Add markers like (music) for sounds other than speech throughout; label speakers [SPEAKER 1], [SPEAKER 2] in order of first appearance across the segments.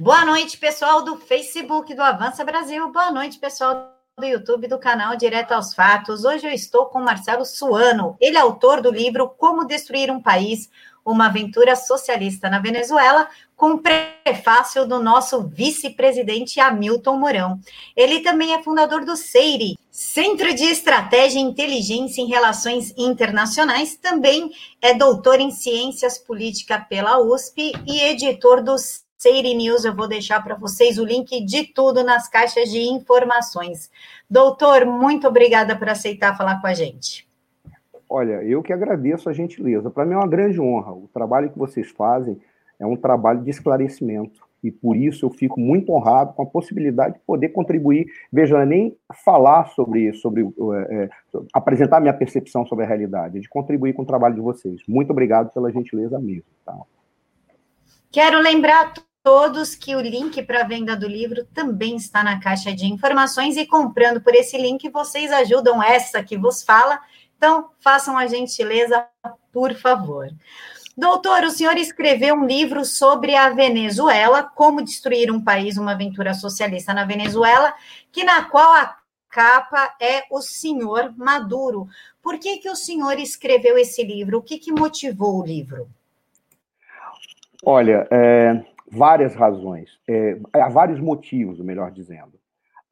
[SPEAKER 1] Boa noite, pessoal do Facebook do Avança Brasil. Boa noite, pessoal do YouTube do canal Direto aos Fatos. Hoje eu estou com Marcelo Suano. Ele é autor do livro Como Destruir um País, uma aventura socialista na Venezuela, com prefácio do nosso vice-presidente Hamilton Mourão. Ele também é fundador do CEIRI, Centro de Estratégia e Inteligência em Relações Internacionais, também é doutor em Ciências Políticas pela USP e editor do Seire News, eu vou deixar para vocês o link de tudo nas caixas de informações. Doutor, muito obrigada por aceitar falar com a gente.
[SPEAKER 2] Olha, eu que agradeço a gentileza. Para mim é uma grande honra. O trabalho que vocês fazem é um trabalho de esclarecimento. E por isso eu fico muito honrado com a possibilidade de poder contribuir. Veja, é nem falar sobre, sobre é, apresentar minha percepção sobre a realidade, é de contribuir com o trabalho de vocês. Muito obrigado pela gentileza mesmo. Tá?
[SPEAKER 1] Quero lembrar todos que o link para venda do livro também está na caixa de informações e comprando por esse link vocês ajudam essa que vos fala. Então, façam a gentileza, por favor. Doutor, o senhor escreveu um livro sobre a Venezuela, como destruir um país, uma aventura socialista na Venezuela, que na qual a capa é o senhor Maduro. Por que, que o senhor escreveu esse livro? O que, que motivou o livro?
[SPEAKER 2] Olha, é, várias razões, é, há vários motivos, melhor dizendo.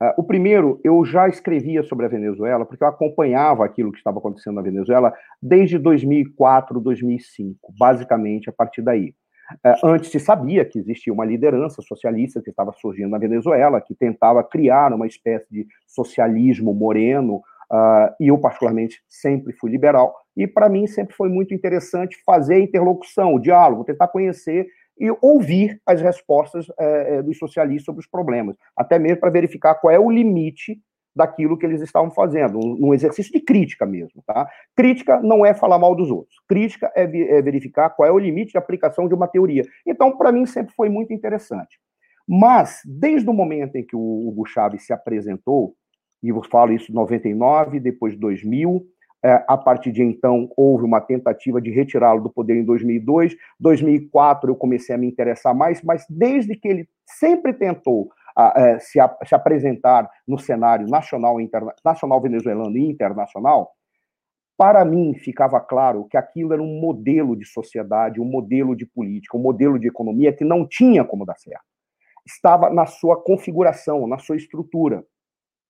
[SPEAKER 2] Uh, o primeiro, eu já escrevia sobre a Venezuela, porque eu acompanhava aquilo que estava acontecendo na Venezuela desde 2004, 2005, basicamente a partir daí. Uh, antes se sabia que existia uma liderança socialista que estava surgindo na Venezuela, que tentava criar uma espécie de socialismo moreno, uh, e eu, particularmente, sempre fui liberal, e para mim sempre foi muito interessante fazer a interlocução, o diálogo, tentar conhecer e ouvir as respostas é, dos socialistas sobre os problemas, até mesmo para verificar qual é o limite daquilo que eles estavam fazendo, um, um, exercício de crítica mesmo, tá? Crítica não é falar mal dos outros, crítica é, é verificar qual é o limite de aplicação de uma teoria. Então, para mim, sempre foi muito interessante. Mas, desde o momento em que o Hugo Chávez se apresentou, e eu falo isso em 99, depois 2000, é, a partir de então, houve uma tentativa de retirá-lo do poder em 2002. 2004 eu comecei a me interessar mais, mas desde que ele sempre tentou é, se, se, apresentar no cenário nacional, interna, nacional venezuelano e internacional, para mim ficava claro que aquilo era um modelo de sociedade, um modelo de política, um modelo de economia que não tinha como dar certo. Estava na sua configuração, na sua estrutura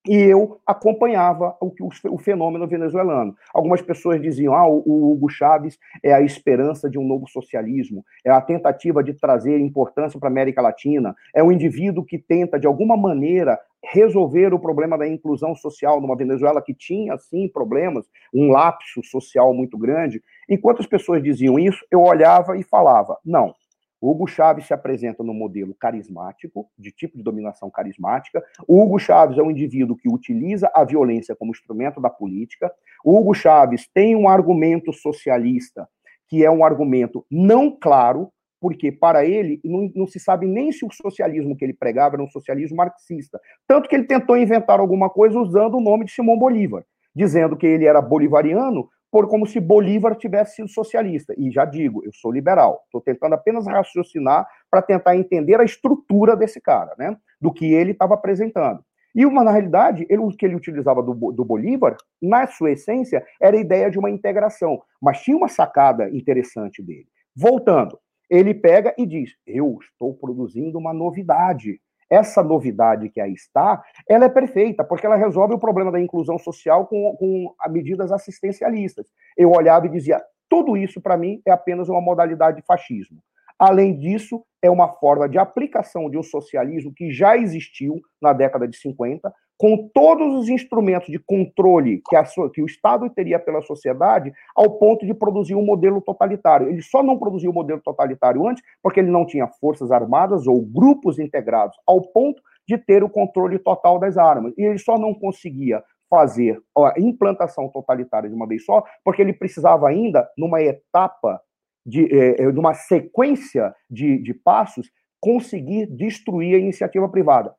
[SPEAKER 2] e eu acompanhava o, o, fenômeno venezuelano. Algumas pessoas diziam: ah, o, o Hugo Chávez é a esperança de um novo socialismo, é a tentativa de trazer importância para a América Latina, é um indivíduo que tenta, de alguma maneira, resolver o problema da inclusão social numa Venezuela que tinha, sim, problemas, um lapso social muito grande. Enquanto as pessoas diziam isso, eu olhava e falava: não, o Hugo Chaves se apresenta no modelo carismático, de tipo de dominação carismática. Hugo Chaves é um indivíduo que utiliza a violência como instrumento da política. Hugo Chaves tem um argumento socialista, que é um argumento não claro, porque para ele não, não, se sabe nem se o socialismo que ele pregava era um socialismo marxista. Tanto que ele tentou inventar alguma coisa usando o nome de Simão Bolívar, dizendo que ele era bolivariano por como se Bolívar tivesse sido socialista. E já digo, eu sou liberal. Estou tentando apenas raciocinar para tentar entender a estrutura desse cara, né? Do que ele estava apresentando. E uma, na realidade, ele, o que ele utilizava do, do Bolívar, na sua essência, era a ideia de uma integração. Mas tinha uma sacada interessante dele. Voltando, ele pega e diz: Eu estou produzindo uma novidade essa novidade que aí está, ela é perfeita, porque ela resolve o problema da inclusão social com, com medidas assistencialistas. Eu olhava e dizia, tudo isso, para mim, é apenas uma modalidade de fascismo. Além disso, é uma forma de aplicação de um socialismo que já existiu na década de 50, com todos os instrumentos de controle que, a, que, o Estado teria pela sociedade, ao ponto de produzir um modelo totalitário. Ele só não produziu o um modelo totalitário antes porque ele não tinha forças armadas ou grupos integrados, ao ponto de ter o controle total das armas. E ele só não conseguia fazer a implantação totalitária de uma vez só, porque ele precisava ainda, numa etapa, de, é, é numa sequência de, de passos, conseguir destruir a iniciativa privada.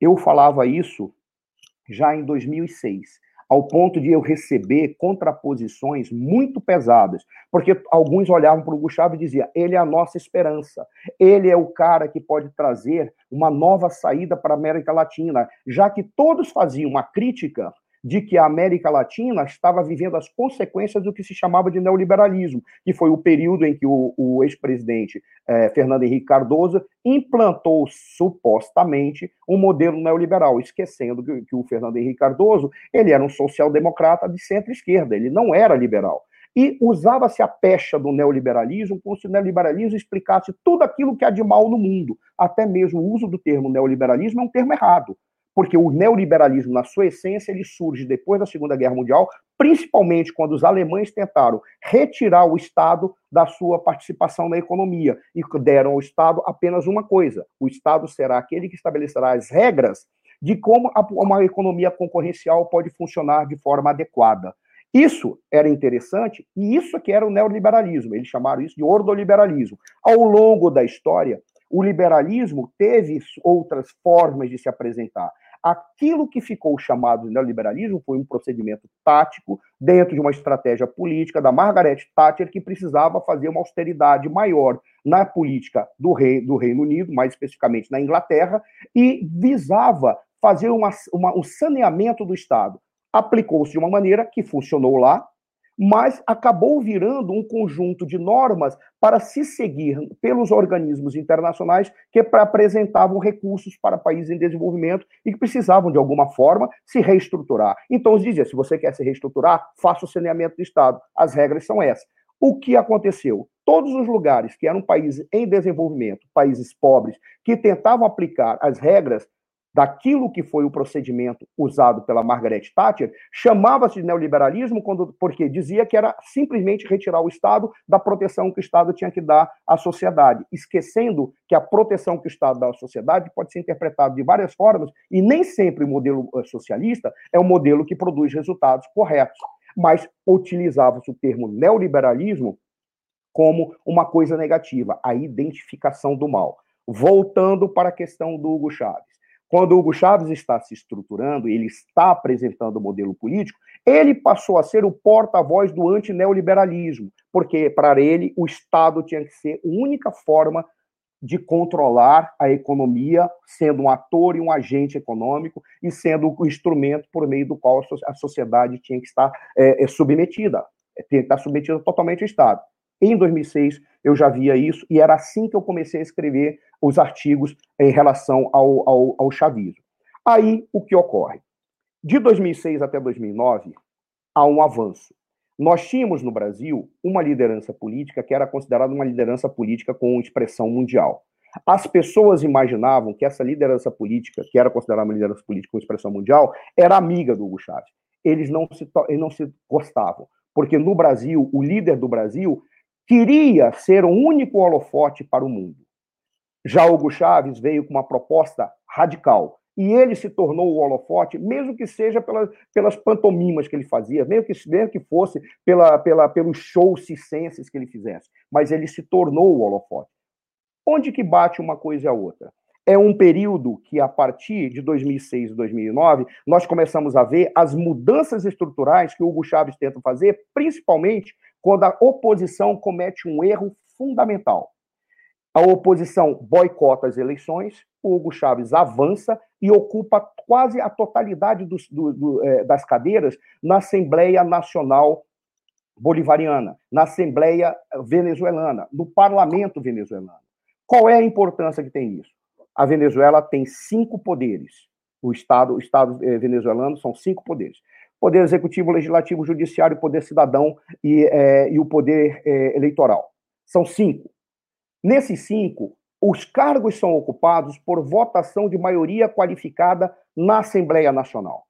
[SPEAKER 2] Eu falava isso já em 2006, ao ponto de eu receber contraposições muito pesadas, porque alguns olhavam para o Chávez e diziam: ele é a nossa esperança, ele é o cara que pode trazer uma nova saída para a América Latina, já que todos faziam uma crítica de que a América Latina estava vivendo as consequências do que se chamava de neoliberalismo, que foi o período em que o, o ex-presidente eh, Fernando Henrique Cardoso implantou supostamente um modelo neoliberal, esquecendo que, que o Fernando Henrique Cardoso ele era um social-democrata de centro-esquerda, ele não era liberal. E usava-se a pecha do neoliberalismo como se o neoliberalismo explicasse tudo aquilo que há de mal no mundo. Até mesmo o uso do termo neoliberalismo é um termo errado porque o neoliberalismo, na sua essência, ele surge depois da Segunda Guerra Mundial, principalmente quando os alemães tentaram retirar o Estado da sua participação na economia e deram ao Estado apenas uma coisa: o Estado será aquele que estabelecerá as regras de como uma economia concorrencial pode funcionar de forma adequada. Isso era interessante e isso que era o neoliberalismo. Eles chamaram isso de ordoliberalismo. Ao longo da história, o liberalismo teve outras formas de se apresentar. Aquilo que ficou chamado de neoliberalismo foi um procedimento tático dentro de uma estratégia política da Margaret Thatcher, que precisava fazer uma austeridade maior na política do, rei, do Reino Unido, mais especificamente na Inglaterra, e visava fazer uma, uma, um saneamento do Estado. Aplicou-se de uma maneira que funcionou lá, mas acabou virando um conjunto de normas para se seguir pelos organismos internacionais que apresentavam recursos para países em desenvolvimento e que precisavam, de alguma forma, se reestruturar. Então, dizia: se você quer se reestruturar, faça o saneamento do Estado. As regras são essas. O que aconteceu? Todos os lugares que eram países em desenvolvimento, países pobres, que tentavam aplicar as regras daquilo que foi o procedimento usado pela Margaret Thatcher, chamava-se de neoliberalismo quando, porque dizia que era simplesmente retirar o Estado da proteção que o Estado tinha que dar à sociedade, esquecendo que a proteção que o Estado dá à sociedade pode ser interpretada de várias formas e nem sempre o modelo eh, socialista é o modelo que produz resultados corretos. Mas utilizava-se o termo neoliberalismo como uma coisa negativa, a identificação do mal. Voltando para a questão do Hugo Chávez. Quando Hugo Chávez está se estruturando, ele está apresentando o modelo político, ele passou a ser o porta-voz do antineoliberalismo, porque para ele o Estado tinha que ser a única forma de controlar a economia, sendo um ator e um agente econômico e sendo o instrumento por meio do qual a sociedade tinha que estar é, submetida, tinha que estar submetida totalmente ao Estado. Em 2006, eu já via isso, e era assim que eu comecei a escrever os artigos em relação ao, ao, ao chavismo. Aí, o que ocorre? De 2006 até 2009, há um avanço. Nós tínhamos no Brasil uma liderança política que era considerada uma liderança política com expressão mundial. As pessoas imaginavam que essa liderança política, que era considerada uma liderança política com expressão mundial, era amiga do Hugo Chávez. Eles não se, eles não se gostavam, porque no Brasil, o líder do Brasil queria ser o único holofote para o mundo. Já Hugo Chávez veio com uma proposta radical. E ele se tornou o holofote, mesmo que seja pela, pelas pantomimas que ele fazia, mesmo que, mesmo que fosse pela, pela, pelos shows cicenses que ele fizesse. Mas ele se tornou o holofote. Onde que bate uma coisa e a outra? É um período que, a partir de 2006 e 2009, nós começamos a ver as mudanças estruturais que o Hugo Chávez tenta fazer, principalmente quando a oposição comete um erro fundamental. A oposição boicota as eleições, o Hugo Chávez avança e ocupa quase a totalidade dos, do, do, é, das cadeiras na Assembleia Nacional Bolivariana, na Assembleia Venezuelana, no Parlamento Venezuelano. Qual é a importância que tem isso? A Venezuela tem cinco poderes. O Estado, o Estado é, venezuelano são cinco poderes poder executivo, legislativo, judiciário, poder cidadão e, é, e o poder é, eleitoral. São cinco. Nesses cinco, os cargos são ocupados por votação de maioria qualificada na Assembleia Nacional.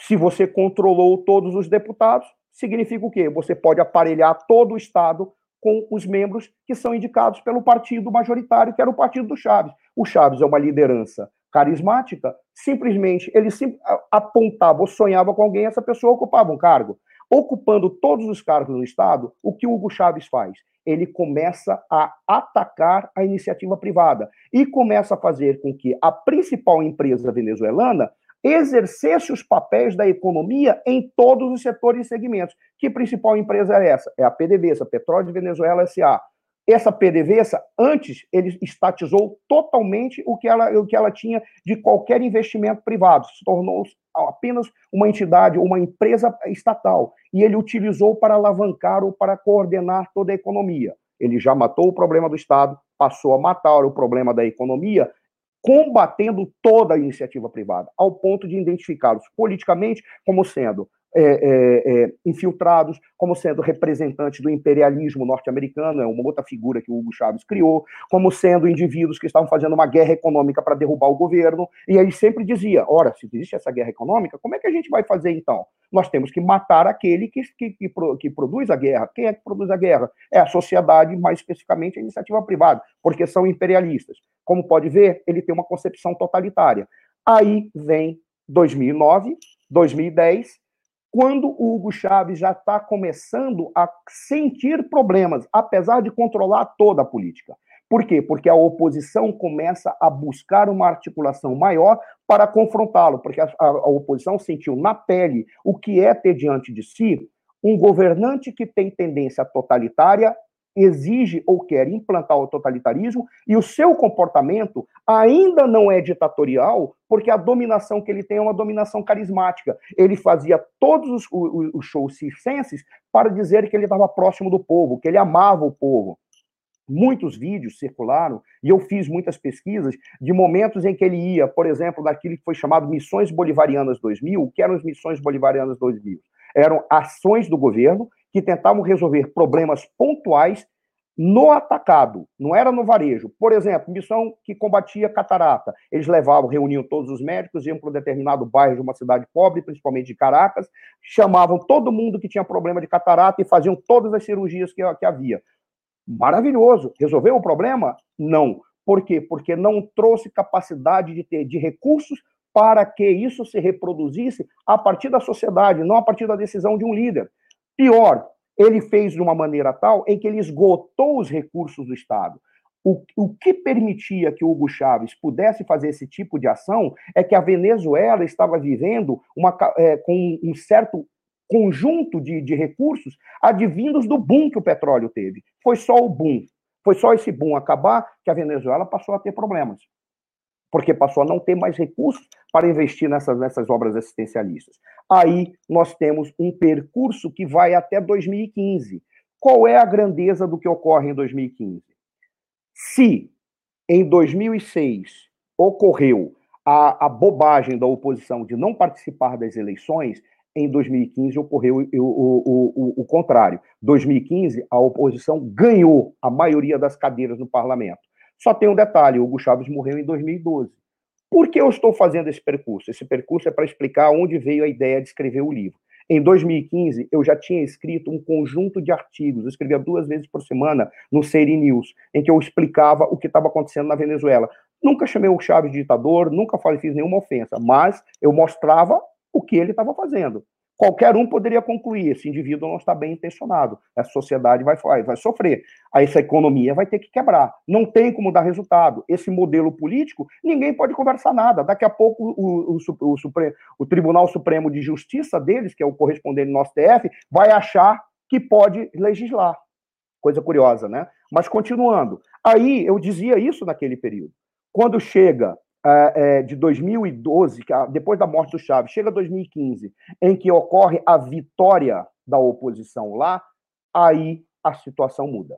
[SPEAKER 2] Se você controlou todos os deputados, significa o quê? Você pode aparelhar todo o Estado com os membros que são indicados pelo partido majoritário, que era o partido do Chaves. O Chaves é uma liderança carismática, simplesmente ele sim, apontava ou sonhava com alguém, essa pessoa ocupava um cargo. Ocupando todos os cargos no Estado, o que o Hugo Chaves faz? Ele começa a atacar a iniciativa privada e começa a fazer com que a principal empresa venezuelana exercesse os papéis da economia em todos os setores e segmentos. Que principal empresa é essa? É a PDVSA, Petróleo de Venezuela S.A. Essa PDVSA, antes, ele estatizou totalmente o que ela, o que ela tinha de qualquer investimento privado, se tornou apenas uma entidade, uma empresa estatal, e ele utilizou para alavancar ou para coordenar toda a economia. Ele já matou o problema do Estado, passou a matar o problema da economia, combatendo toda a iniciativa privada, ao ponto de identificá-los politicamente como sendo é, é, é, infiltrados, como sendo representantes do imperialismo norte-americano, é uma outra figura que o Hugo Chávez criou, como sendo indivíduos que estavam fazendo uma guerra econômica para derrubar o governo, e aí sempre dizia: ora, se existe essa guerra econômica, como é que a gente vai fazer então? Nós temos que matar aquele que, que, que, que produz a guerra. Quem é que produz a guerra? É a sociedade, mais especificamente a iniciativa privada, porque são imperialistas. Como pode ver, ele tem uma concepção totalitária. Aí vem 2009, 2010 quando o Hugo Chávez já está começando a sentir problemas, apesar de controlar toda a política. Por quê? Porque a oposição começa a buscar uma articulação maior para confrontá-lo, porque a, a, a, oposição sentiu na pele o que é ter diante de si um governante que tem tendência totalitária exige ou quer implantar o totalitarismo e o seu comportamento ainda não é ditatorial, porque a dominação que ele tem é uma dominação carismática. Ele fazia todos os, os, os shows circenses para dizer que ele estava próximo do povo, que ele amava o povo. Muitos vídeos circularam, e eu fiz muitas pesquisas, de momentos em que ele ia, por exemplo, naquilo que foi chamado Missões Bolivarianas 2000. O que eram as Missões Bolivarianas 2000? Eram ações do governo que tentavam resolver problemas pontuais no atacado, não era no varejo. Por exemplo, missão que combatia catarata. Eles levavam, reuniam todos os médicos, iam para um determinado bairro de uma cidade pobre, principalmente de Caracas, chamavam todo mundo que tinha problema de catarata e faziam todas as cirurgias que, que havia. Maravilhoso. Resolveu o problema? Não. Por quê? Porque não trouxe capacidade de ter de recursos para que isso se reproduzisse a partir da sociedade, não a partir da decisão de um líder. Pior, ele fez de uma maneira tal em que ele esgotou os recursos do Estado. O, o que permitia que Hugo Chávez pudesse fazer esse tipo de ação é que a Venezuela estava vivendo uma, é, com um certo conjunto de, de recursos advindos do boom que o petróleo teve. Foi só o boom. Foi só esse boom acabar que a Venezuela passou a ter problemas porque passou a não ter mais recursos para investir nessas, nessas obras assistencialistas. Aí nós temos um percurso que vai até 2015. Qual é a grandeza do que ocorre em 2015? Se em 2006 ocorreu a, a bobagem da oposição de não participar das eleições, em 2015 ocorreu o, o, o, o contrário. 2015, a oposição ganhou a maioria das cadeiras no parlamento. Só tem um detalhe: Hugo Chaves morreu em 2012. Por que eu estou fazendo esse percurso? Esse percurso é para explicar onde veio a ideia de escrever o livro. Em 2015, eu já tinha escrito um conjunto de artigos, eu escrevia duas vezes por semana no Seiri News, em que eu explicava o que estava acontecendo na Venezuela. Nunca chamei o Chaves de ditador, nunca fiz nenhuma ofensa, mas eu mostrava o que ele estava fazendo. Qualquer um poderia concluir: esse indivíduo não está bem intencionado, a sociedade vai, vai, sofrer, essa economia vai ter que quebrar, não tem como dar resultado. Esse modelo político, ninguém pode conversar nada. Daqui a pouco, o, o, o, o Tribunal Supremo de Justiça deles, que é o correspondente do nosso TF, vai achar que pode legislar. Coisa curiosa, né? Mas continuando. Aí eu dizia isso naquele período. Quando chega é, de 2012, depois da morte do Chaves, chega 2015, em que ocorre a vitória da oposição lá, aí a situação muda.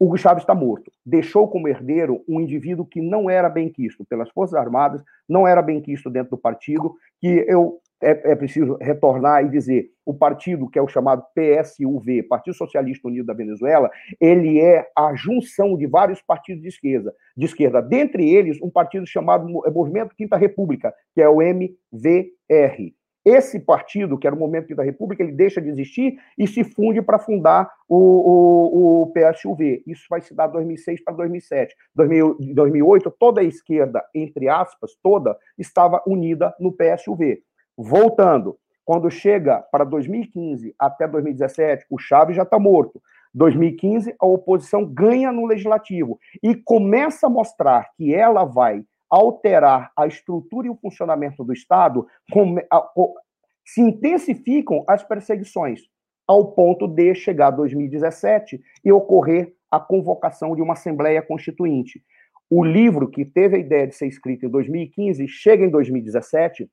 [SPEAKER 2] Hugo Chaves está morto. Deixou como herdeiro um indivíduo que não era bem quisto pelas Forças Armadas, não era bem quisto dentro do partido, que eu é, é, preciso retornar e dizer, o partido que é o chamado PSUV, Partido Socialista Unido da Venezuela, ele é a junção de vários partidos de esquerda, de esquerda, dentre eles um partido chamado Movimento Quinta República, que é o MVR. Esse partido, que era o Movimento Quinta República, ele deixa de existir e se funde para fundar o, o, o, PSUV. Isso vai se dar 2006 para 2007. 2000, 2008, toda a esquerda, entre aspas, toda, estava unida no PSUV. Voltando, quando chega para 2015 até 2017, o Chaves já está morto. 2015, a oposição ganha no legislativo e começa a mostrar que ela vai alterar a estrutura e o funcionamento do Estado, se intensificam as perseguições, ao ponto de chegar 2017 e ocorrer a convocação de uma Assembleia Constituinte. O livro que teve a ideia de ser escrito em 2015 chega em 2017,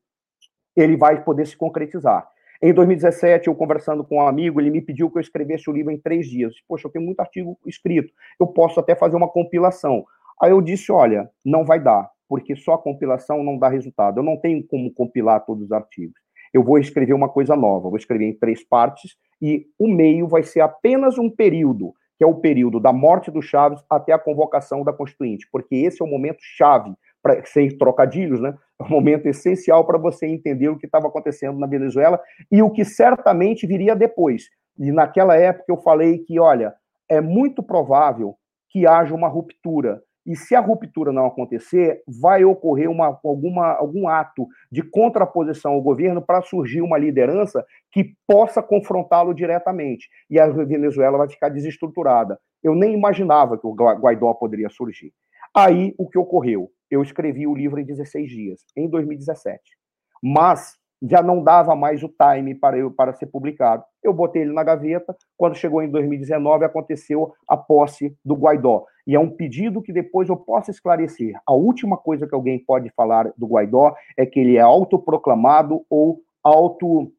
[SPEAKER 2] ele vai poder se concretizar. Em 2017, eu conversando com um amigo, ele me pediu que eu escrevesse o livro em três dias. Poxa, eu tenho muito artigo escrito, eu posso até fazer uma compilação. Aí eu disse: olha, não vai dar, porque só a compilação não dá resultado. Eu não tenho como compilar todos os artigos. Eu vou escrever uma coisa nova, vou escrever em três partes, e o meio vai ser apenas um período, que é o período da morte do Chaves até a convocação da Constituinte, porque esse é o momento chave ser trocadilhos, né? É um momento essencial para você entender o que estava acontecendo na Venezuela e o que certamente viria depois. E naquela época eu falei que, olha, é muito provável que haja uma ruptura. E se a ruptura não acontecer, vai ocorrer uma, alguma, algum ato de contraposição ao governo para surgir uma liderança que possa confrontá-lo diretamente. E a Venezuela vai ficar desestruturada. Eu nem imaginava que o Guaidó poderia surgir. Aí, o que ocorreu? Eu escrevi o livro em 16 dias, em 2017. Mas já não dava mais o time para, eu, para ser publicado. Eu botei ele na gaveta. Quando chegou em 2019, aconteceu a posse do Guaidó. E é um pedido que depois eu posso esclarecer. A última coisa que alguém pode falar do Guaidó é que ele é autoproclamado ou auto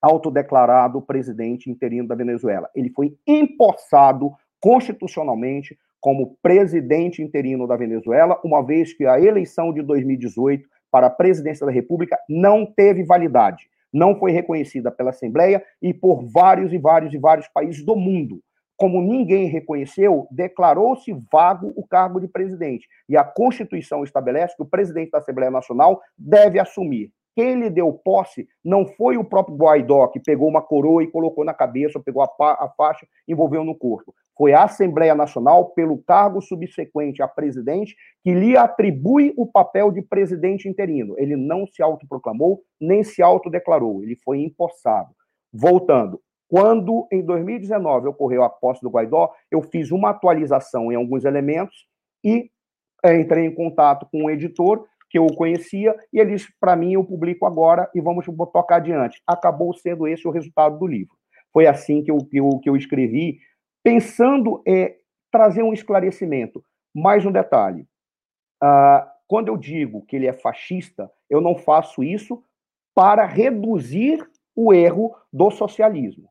[SPEAKER 2] autodeclarado presidente interino da Venezuela. Ele foi empossado constitucionalmente como presidente interino da Venezuela, uma vez que a eleição de 2018 para a presidência da República não teve validade, não foi reconhecida pela Assembleia e por vários e vários e vários países do mundo. Como ninguém reconheceu, declarou-se vago o cargo de presidente. E a Constituição estabelece que o presidente da Assembleia Nacional deve assumir. Quem lhe deu posse não foi o próprio Guaidó, que pegou uma coroa e colocou na cabeça, pegou a, a faixa envolveu no corpo foi a Assembleia Nacional, pelo cargo subsequente a presidente, que lhe atribui o papel de presidente interino. Ele não se autoproclamou, nem se autodeclarou, ele foi empossado. Voltando, quando em 2019 ocorreu a posse do Guaidó, eu fiz uma atualização em alguns elementos e é, entrei em contato com um editor que eu conhecia e ele disse para mim eu publico agora e vamos tocar adiante. Acabou sendo esse o resultado do livro. Foi assim que eu, que eu, que eu escrevi pensando em trazer um esclarecimento. Mais um detalhe. Ah, quando eu digo que ele é fascista, eu não faço isso para reduzir o erro do socialismo.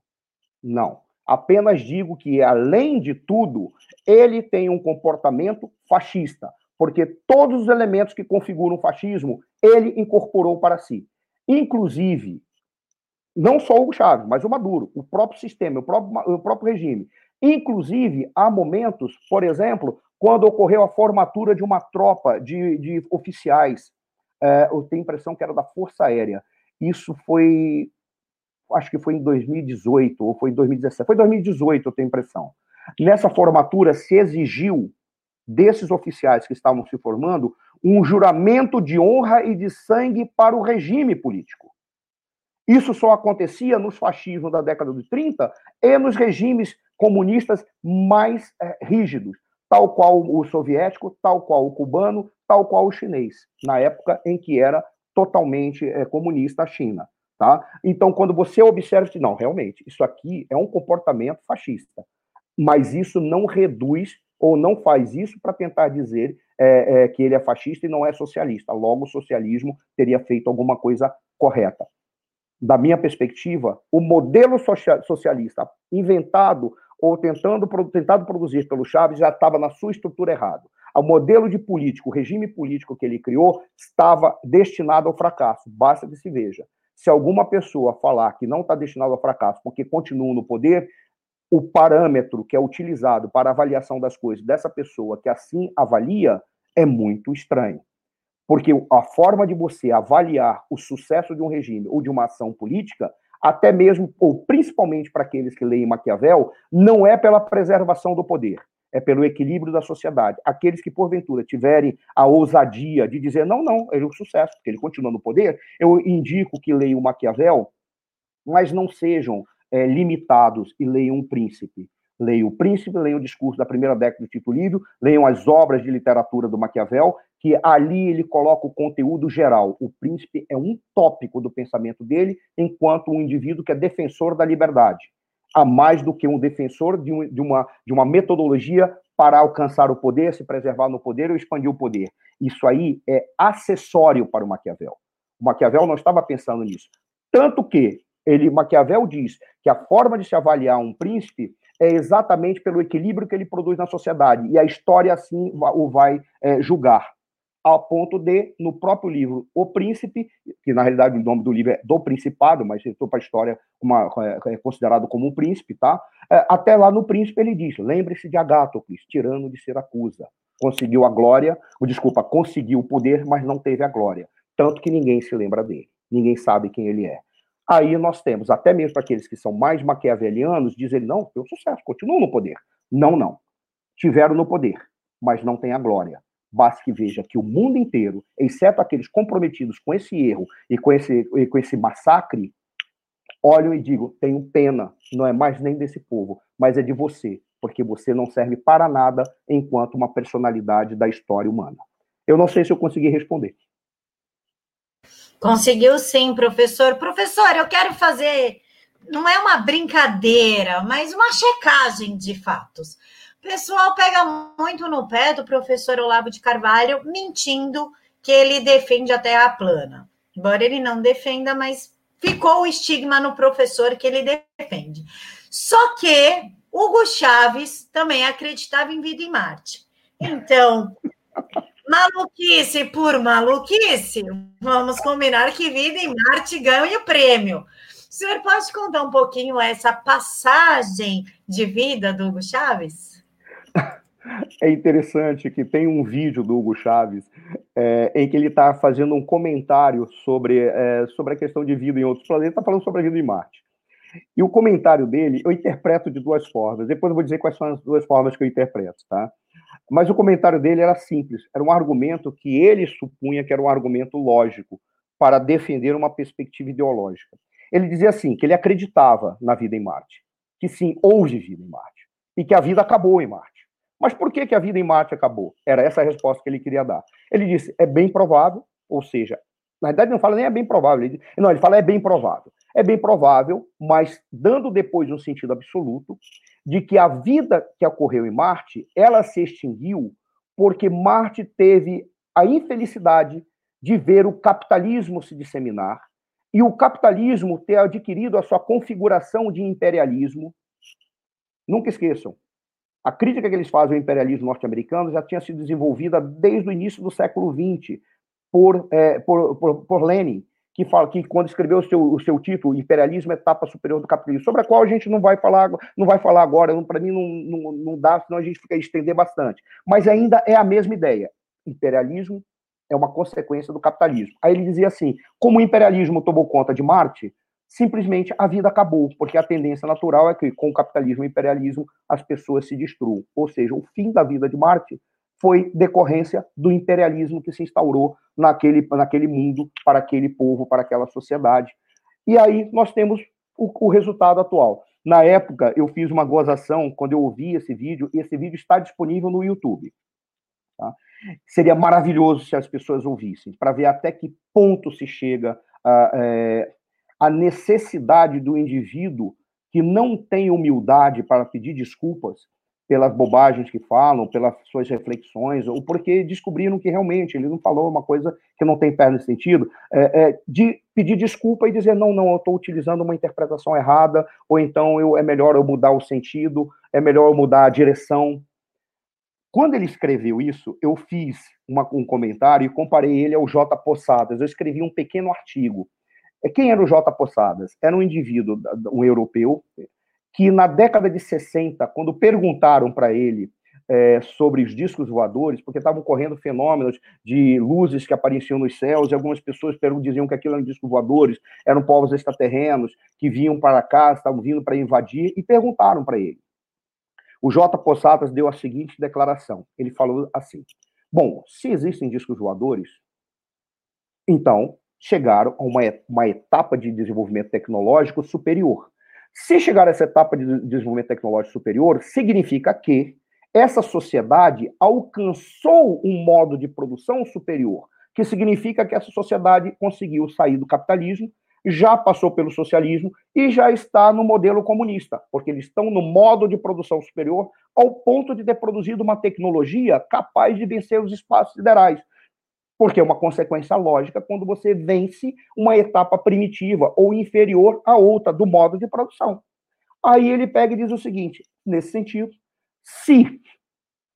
[SPEAKER 2] Não. Apenas digo que, além de tudo, ele tem um comportamento fascista, porque todos os elementos que configuram o fascismo ele incorporou para si. Inclusive, não só o Chaves, mas o Maduro, o próprio sistema, o próprio, o próprio regime. Inclusive, há momentos, por exemplo, quando ocorreu a formatura de uma tropa de, de oficiais, é, eu tenho a impressão que era da Força Aérea. Isso foi, acho que foi em 2018, ou foi em 2017. Foi em 2018, eu tenho a impressão. Nessa formatura se exigiu desses oficiais que estavam se formando um juramento de honra e de sangue para o regime político. Isso só acontecia nos fascismos da década de 30 e nos regimes comunistas mais é, rígidos, tal qual o soviético, tal qual o cubano, tal qual o chinês, na época em que era totalmente é, comunista a China. Tá? Então, quando você observa, não, realmente, isso aqui é um comportamento fascista, mas isso não reduz ou não faz isso para tentar dizer é, é, que ele é fascista e não é socialista. Logo, o socialismo teria feito alguma coisa correta. Da minha perspectiva, o modelo socialista inventado ou tentando, tentado produzir pelo Chaves já estava na sua estrutura errada. O modelo de político, o regime político que ele criou, estava destinado ao fracasso. Basta que se veja. Se alguma pessoa falar que não está destinado ao fracasso porque continua no poder, o parâmetro que é utilizado para avaliação das coisas dessa pessoa que assim avalia é muito estranho. Porque a forma de você avaliar o sucesso de um regime ou de uma ação política até mesmo, ou principalmente para aqueles que leem Maquiavel, não é pela preservação do poder, é pelo equilíbrio da sociedade. Aqueles que, porventura, tiverem a ousadia de dizer, não, não, ele é um sucesso, porque ele continua no poder, eu indico que leiam Maquiavel, mas não sejam é, limitados e leiam um príncipe. Leiam O Príncipe, leiam o discurso da primeira década de Tito Livio, leiam as obras de literatura do Maquiavel, que ali ele coloca o conteúdo geral. O príncipe é um tópico do pensamento dele, enquanto um indivíduo que é defensor da liberdade, a mais do que um defensor de, um, de, uma, de uma metodologia para alcançar o poder, se preservar no poder ou expandir o poder. Isso aí é acessório para o Maquiavel. O Maquiavel não estava pensando nisso. Tanto que ele, Maquiavel diz que a forma de se avaliar um príncipe é exatamente pelo equilíbrio que ele produz na sociedade. E a história, assim, o vai é, julgar. Ao ponto de, no próprio livro O Príncipe, que na realidade o nome do livro é Do Principado, mas estou para a história uma, é, é, considerado como um príncipe, tá? É, até lá no Príncipe ele diz: lembre-se de Agatocles, tirano de Siracusa. Conseguiu a glória, ou desculpa, conseguiu o poder, mas não teve a glória. Tanto que ninguém se lembra dele, ninguém sabe quem ele é. Aí nós temos, até mesmo aqueles que são mais maquiavelianos, dizem, não, tem sucesso, continuam no poder. Não, não. Tiveram no poder, mas não têm a glória. Basta que veja que o mundo inteiro, exceto aqueles comprometidos com esse erro e com esse, e com esse massacre, olham e digam: tenho pena, não é mais nem desse povo, mas é de você, porque você não serve para nada enquanto uma personalidade da história humana. Eu não sei se eu consegui responder.
[SPEAKER 1] Conseguiu sim, professor. Professor, eu quero fazer, não é uma brincadeira, mas uma checagem de fatos. O pessoal pega muito no pé do professor Olavo de Carvalho, mentindo que ele defende a Terra plana. Embora ele não defenda, mas ficou o estigma no professor que ele defende. Só que Hugo Chaves também acreditava em vida em Marte. Então, Maluquice por maluquice, vamos combinar que vida em Marte ganha o prêmio. O senhor pode contar um pouquinho essa passagem de vida do Hugo Chaves?
[SPEAKER 2] É interessante que tem um vídeo do Hugo Chaves é, em que ele está fazendo um comentário sobre, é, sobre a questão de vida em outros planetas, está falando sobre a vida em Marte. E o comentário dele eu interpreto de duas formas. Depois eu vou dizer quais são as duas formas que eu interpreto, tá? Mas o comentário dele era simples, era um argumento que ele supunha que era um argumento lógico para defender uma perspectiva ideológica. Ele dizia assim, que ele acreditava na vida em Marte, que sim, houve vida em Marte, e que a vida acabou em Marte. Mas por que, que a vida em Marte acabou? Era essa a resposta que ele queria dar. Ele disse, é bem provável, ou seja, na verdade não fala nem é bem provável, ele, não, ele fala é bem provável. É bem provável, mas dando depois um sentido absoluto, de que a vida que ocorreu em Marte, ela se extinguiu porque Marte teve a infelicidade de ver o capitalismo se disseminar e o capitalismo ter adquirido a sua configuração de imperialismo. Nunca esqueçam, a crítica que eles fazem ao imperialismo norte-americano já tinha sido desenvolvida desde o início do século XX por, é, por, por, por Lenin, que fala que quando escreveu o seu, o seu título, Imperialismo, Etapa Superior do Capitalismo, sobre a qual a gente não vai falar, não vai falar agora, para mim não, não, não dá, senão a gente fica a estender bastante. Mas ainda é a mesma ideia. Imperialismo é uma consequência do capitalismo. Aí ele dizia assim: como o imperialismo tomou conta de Marte, simplesmente a vida acabou, porque a tendência natural é que com o capitalismo e o imperialismo as pessoas se destruam. Ou seja, o fim da vida de Marte foi decorrência do imperialismo que se instaurou naquele, naquele mundo, para aquele povo, para aquela sociedade. E aí nós temos o, o resultado atual. Na época, eu fiz uma gozação quando eu ouvi esse vídeo, e esse vídeo está disponível no YouTube. Tá? Seria maravilhoso se as pessoas ouvissem, para ver até que ponto se chega a, é, a necessidade do indivíduo que não tem humildade para pedir desculpas pelas bobagens que falam, pelas suas reflexões, ou porque descobriram que realmente ele não falou uma coisa que não tem pé nesse sentido, é, é, de pedir desculpa e dizer, não, não, eu estou utilizando uma interpretação errada, ou então eu, é melhor eu mudar o sentido, é melhor eu mudar a direção. Quando ele escreveu isso, eu fiz uma, um comentário e comparei ele ao J. Possadas. Eu escrevi um pequeno artigo. É, quem era o J. Possadas? Era um indivíduo, um europeu, que na década de 60, quando perguntaram para ele é, sobre os discos voadores, porque estavam correndo fenômenos de luzes que apareciam nos céus, e algumas pessoas diziam que aquilo eram discos voadores, eram povos extraterrenos que vinham para cá, estavam vindo para invadir, e perguntaram para ele. O J. Possadas deu a seguinte declaração: ele falou assim: Bom, se existem discos voadores, então chegaram a uma, uma etapa de desenvolvimento tecnológico superior Se chegar a essa etapa de desenvolvimento tecnológico superior, significa que essa sociedade alcançou um modo de produção superior, que significa que essa sociedade conseguiu sair do capitalismo, já passou pelo socialismo e já está no modelo comunista, porque eles estão no modo de produção superior ao ponto de ter produzido uma tecnologia capaz de vencer os espaços siderais. Porque é uma consequência lógica quando você vence uma etapa primitiva ou inferior à outra do modo de produção. Aí ele pega e diz o seguinte: nesse sentido, se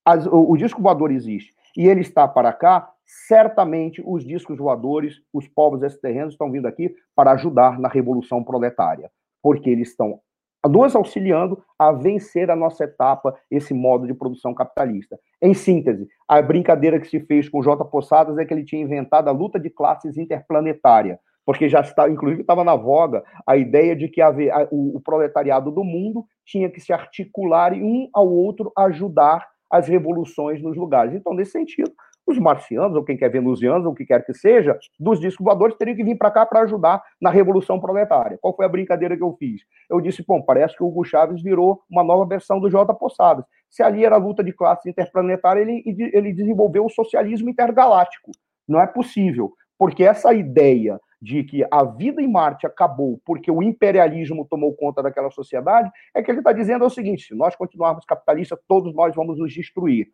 [SPEAKER 2] as, o, o disco voador existe e ele está para cá, certamente os discos voadores, os povos extraterrenos estão vindo aqui para ajudar na revolução proletária, porque eles estão nos auxiliando a vencer a nossa etapa, esse modo de produção capitalista. Em síntese, a brincadeira que se fez com o J. Possadas é que ele tinha inventado a luta de classes interplanetária, porque já está, inclusive estava na voga a ideia de que a, a, o, o proletariado do mundo tinha que se articular e um ao outro ajudar as revoluções nos lugares. Então, nesse sentido, os marcianos, ou quem quer venusianos, ou o que quer que seja, dos discos voadores teriam que vir para cá para ajudar na Revolução Proletária. Qual foi a brincadeira que eu fiz? Eu disse, bom, parece que o Hugo Chaves virou uma nova versão do J. Possadas. Se ali era luta de classe interplanetária, ele, ele desenvolveu o socialismo intergaláctico. Não é possível, porque essa ideia de que a vida em Marte acabou porque o imperialismo tomou conta daquela sociedade, é que ele está dizendo o seguinte: se nós continuarmos capitalistas, todos nós vamos nos destruir.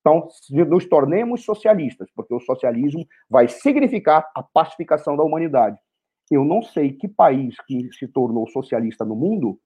[SPEAKER 2] Então, nos tornemos socialistas, porque o socialismo vai significar a pacificação da humanidade. Eu não sei que país que se tornou socialista no mundo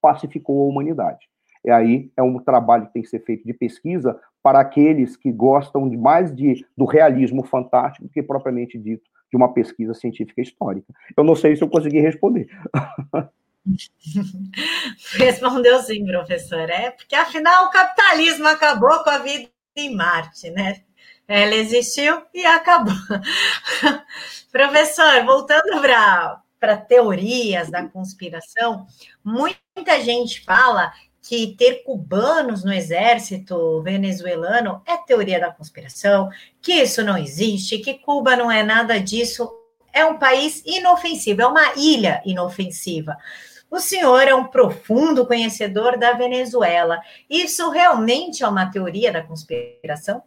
[SPEAKER 2] pacificou a humanidade. E aí é um trabalho que tem que ser feito de pesquisa para aqueles que gostam mais de, do realismo fantástico do que propriamente dito de uma pesquisa científica histórica. Eu não sei se eu consegui responder. (laughs) (laughs)
[SPEAKER 1] Respondeu sim, professor. É porque afinal o capitalismo acabou com a vida em Marte, né? Ela existiu e acabou. (laughs) professor, voltando para teorias da conspiração, muita gente fala que ter cubanos no exército venezuelano é teoria da conspiração, que isso não existe, que Cuba não é nada disso, é um país inofensivo, é uma ilha inofensiva. O senhor é um profundo conhecedor da Venezuela. Isso realmente é uma teoria da conspiração?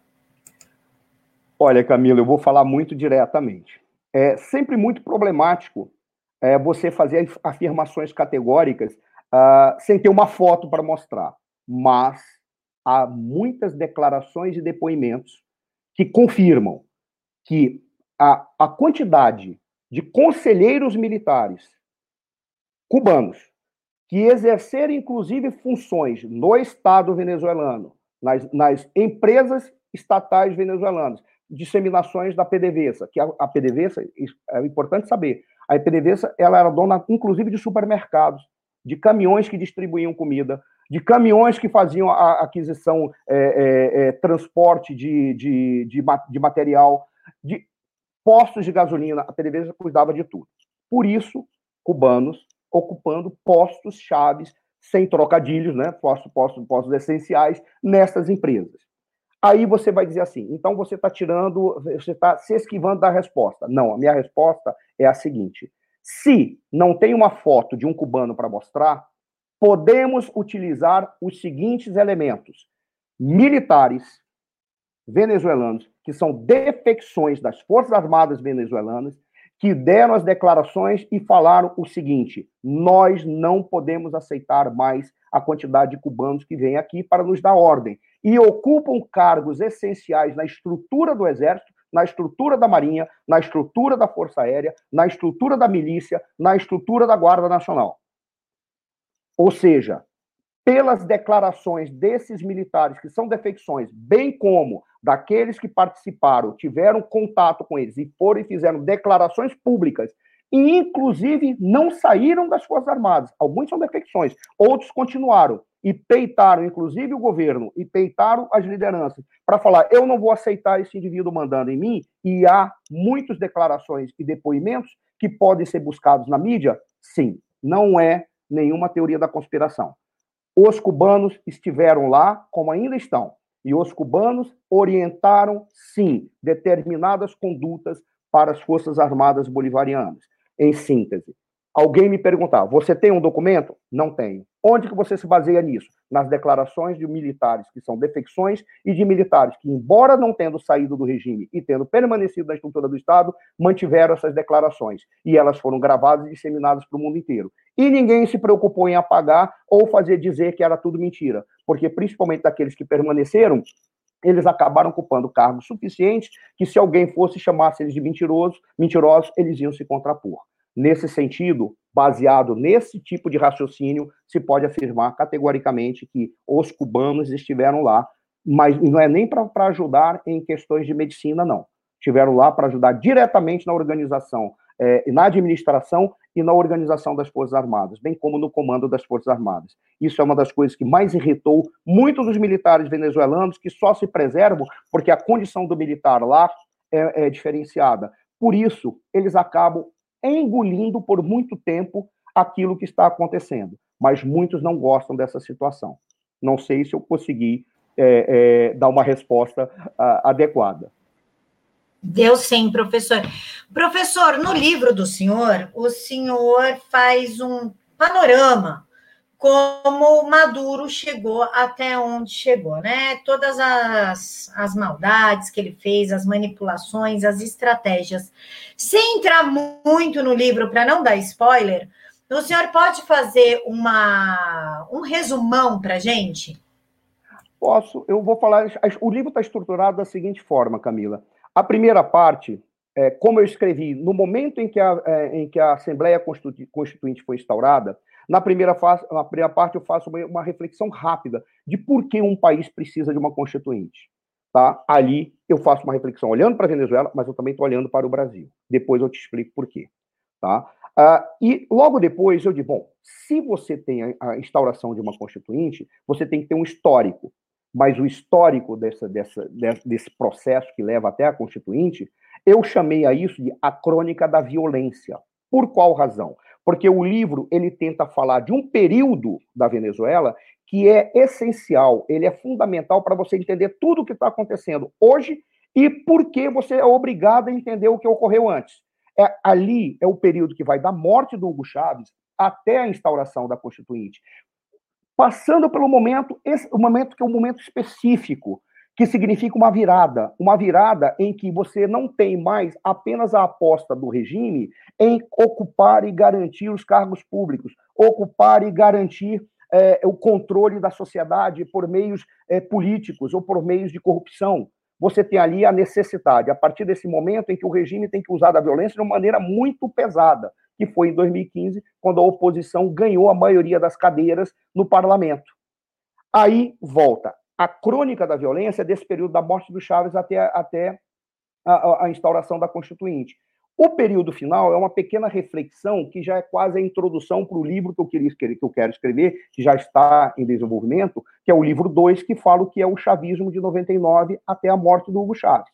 [SPEAKER 2] Olha, Camila, eu vou falar muito diretamente. É sempre muito problemático é, você fazer afirmações categóricas uh, sem ter uma foto para mostrar. Mas há muitas declarações e depoimentos que confirmam que a, a quantidade de conselheiros militares cubanos que exerceram, inclusive, funções no Estado venezuelano, nas, nas empresas estatais venezuelanas, disseminações da PDVSA, que a, a PDVSA, é importante saber, a PDVSA ela era dona, inclusive, de supermercados, de caminhões que distribuíam comida, de caminhões que faziam a aquisição, é, é, é, transporte de, de, de, de, material, de postos de gasolina, a PDVSA cuidava de tudo. Por isso, cubanos ocupando postos chaves, sem trocadilhos, né? postos, postos, postos essenciais nessas empresas. Aí você vai dizer assim, então você está tirando, você está se esquivando da resposta. Não, a minha resposta é a seguinte: se não tem uma foto de um cubano para mostrar, podemos utilizar os seguintes elementos: militares venezuelanos, que são defecções das Forças Armadas venezuelanas, que deram as declarações e falaram o seguinte: nós não podemos aceitar mais a quantidade de cubanos que vêm aqui para nos dar ordem e ocupam cargos essenciais na estrutura do exército, na estrutura da marinha, na estrutura da força aérea, na estrutura da milícia, na estrutura da guarda nacional. Ou seja, pelas declarações desses militares que são defecções, bem como daqueles que participaram, tiveram contato com eles e foram e fizeram declarações públicas, e inclusive não saíram das Forças Armadas. Alguns são defecções, outros continuaram e peitaram, inclusive o governo, e peitaram as lideranças para falar: eu não vou aceitar esse indivíduo mandando em mim. E há muitas declarações e depoimentos que podem ser buscados na mídia. Sim, não é nenhuma teoria da conspiração. Os cubanos estiveram lá, como ainda estão, e os cubanos orientaram, sim, determinadas condutas para as Forças Armadas Bolivarianas. Em síntese, alguém me perguntar, você tem um documento? Não tenho. Onde que você se baseia nisso? Nas declarações de militares que são defecções e de militares que, embora não tendo saído do regime e tendo permanecido na estrutura do Estado, mantiveram essas declarações. E elas foram gravadas e disseminadas para o mundo inteiro. E ninguém se preocupou em apagar ou fazer dizer que era tudo mentira, porque principalmente daqueles que permaneceram, eles acabaram ocupando cargos suficientes que, se alguém fosse chamasse eles de mentirosos, mentirosos, eles iam se contrapor. Nesse sentido, baseado nesse tipo de raciocínio, se pode afirmar categoricamente que os cubanos estiveram lá, mas não é nem para ajudar em questões de medicina, não. Estiveram lá para ajudar diretamente na organização, eh, na administração e na organização das Forças Armadas, bem como no comando das Forças Armadas. Isso é uma das coisas que mais irritou muitos dos militares venezuelanos, que só se preservam porque a condição do militar lá é, é diferenciada. Por isso, eles acabam engolindo por muito tempo aquilo que está acontecendo. Mas muitos não gostam dessa situação. Não sei se eu consegui é, é, dar uma resposta a, adequada.
[SPEAKER 1] Deu sim, professor. Professor, no livro do senhor, o senhor faz um panorama como Maduro chegou até onde chegou, né? Todas as, as maldades que ele fez, as manipulações, as estratégias. Sem entrar muito no livro para não dar spoiler, o senhor pode fazer uma, um resumão para gente?
[SPEAKER 2] Posso. Eu vou falar. O livro está estruturado da seguinte forma, Camila. A primeira parte, é, como eu escrevi, no momento em que a, é, em que a Assembleia Constituinte foi instaurada, na primeira, fase, na primeira parte, eu faço uma, uma reflexão rápida de por que um país precisa de uma constituinte. Tá? Ali eu faço uma reflexão olhando para a Venezuela, mas eu também estou olhando para o Brasil. Depois eu te explico por quê. Tá? Uh, e logo depois eu digo, bom, se você tem a, instauração de uma constituinte, você tem que ter um histórico. Mas o histórico dessa, dessa, desse processo que leva até a constituinte, eu chamei a isso de a crônica da violência. Por qual razão? porque o livro ele tenta falar de um período da Venezuela que é essencial, ele é fundamental para você entender tudo o que está acontecendo hoje e por que você é obrigado a entender o que ocorreu antes. É, ali é o período que vai da morte do Hugo Chávez até a instauração da Constituinte, passando pelo momento, esse, o momento que é um momento específico que significa uma virada, uma virada em que você não tem mais apenas a aposta do regime em ocupar e garantir os cargos públicos, ocupar e garantir é, o controle da sociedade por meios é, políticos ou por meios de corrupção. Você tem ali a necessidade, a partir desse momento em que o regime tem que usar da violência de uma maneira muito pesada, que foi em 2015, quando a oposição ganhou a maioria das cadeiras no parlamento. Aí volta a crônica da violência desse período da morte do Chaves até, até a, a, instauração da Constituinte. O período final é uma pequena reflexão que já é quase a introdução para o livro que eu, queria, que eu quero escrever, que já está em desenvolvimento, que é o livro 2, que fala o que é o chavismo de 99 até a morte do Hugo Chaves.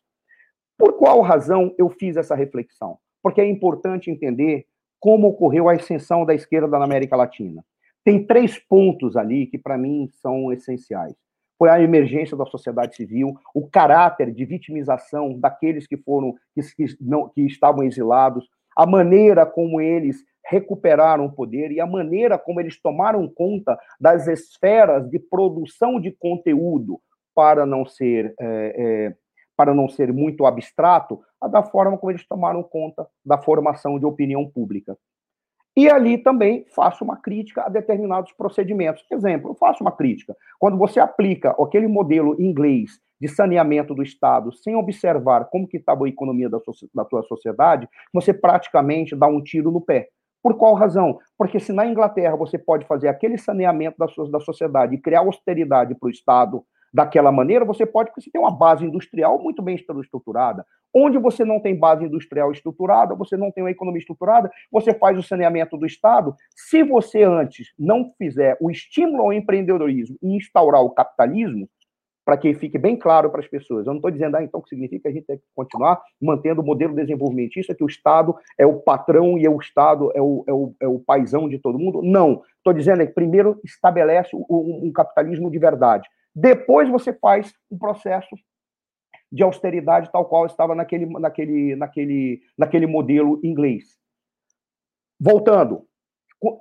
[SPEAKER 2] Por qual razão eu fiz essa reflexão? Porque é importante entender como ocorreu a ascensão da esquerda na América Latina. Tem três pontos ali que, para mim, são essenciais foi a emergência da sociedade civil, o caráter de vitimização daqueles que foram que, que, não, que estavam exilados, a maneira como eles recuperaram o poder e a maneira como eles tomaram conta das esferas de produção de conteúdo para não ser é, é, para não ser muito abstrato, a da forma como eles tomaram conta da formação de opinião pública. E ali também faço uma crítica a determinados procedimentos. Exemplo, eu faço uma crítica. Quando você aplica aquele modelo inglês de saneamento do Estado sem observar como que estava a economia da, da sua sociedade, você praticamente dá um tiro no pé. Por qual razão? Porque se na Inglaterra você pode fazer aquele saneamento da, da sociedade e criar austeridade para o Estado, daquela maneira, você pode, porque você tem uma base industrial muito bem estruturada. Onde você não tem base industrial estruturada, você não tem uma economia estruturada, você faz o saneamento do Estado. Se você antes não fizer o estímulo ao empreendedorismo e instaurar o capitalismo, para que fique bem claro para as pessoas. Eu não estou dizendo, ah, então, que significa que a gente tem que continuar mantendo o modelo desenvolvimentista, que o Estado é o patrão e o Estado é o, é o, é o paizão de todo mundo. Não. Estou dizendo que primeiro estabelece um, um capitalismo de verdade. Depois você faz um processo de austeridade tal qual estava naquele, naquele, naquele, naquele modelo inglês. Voltando,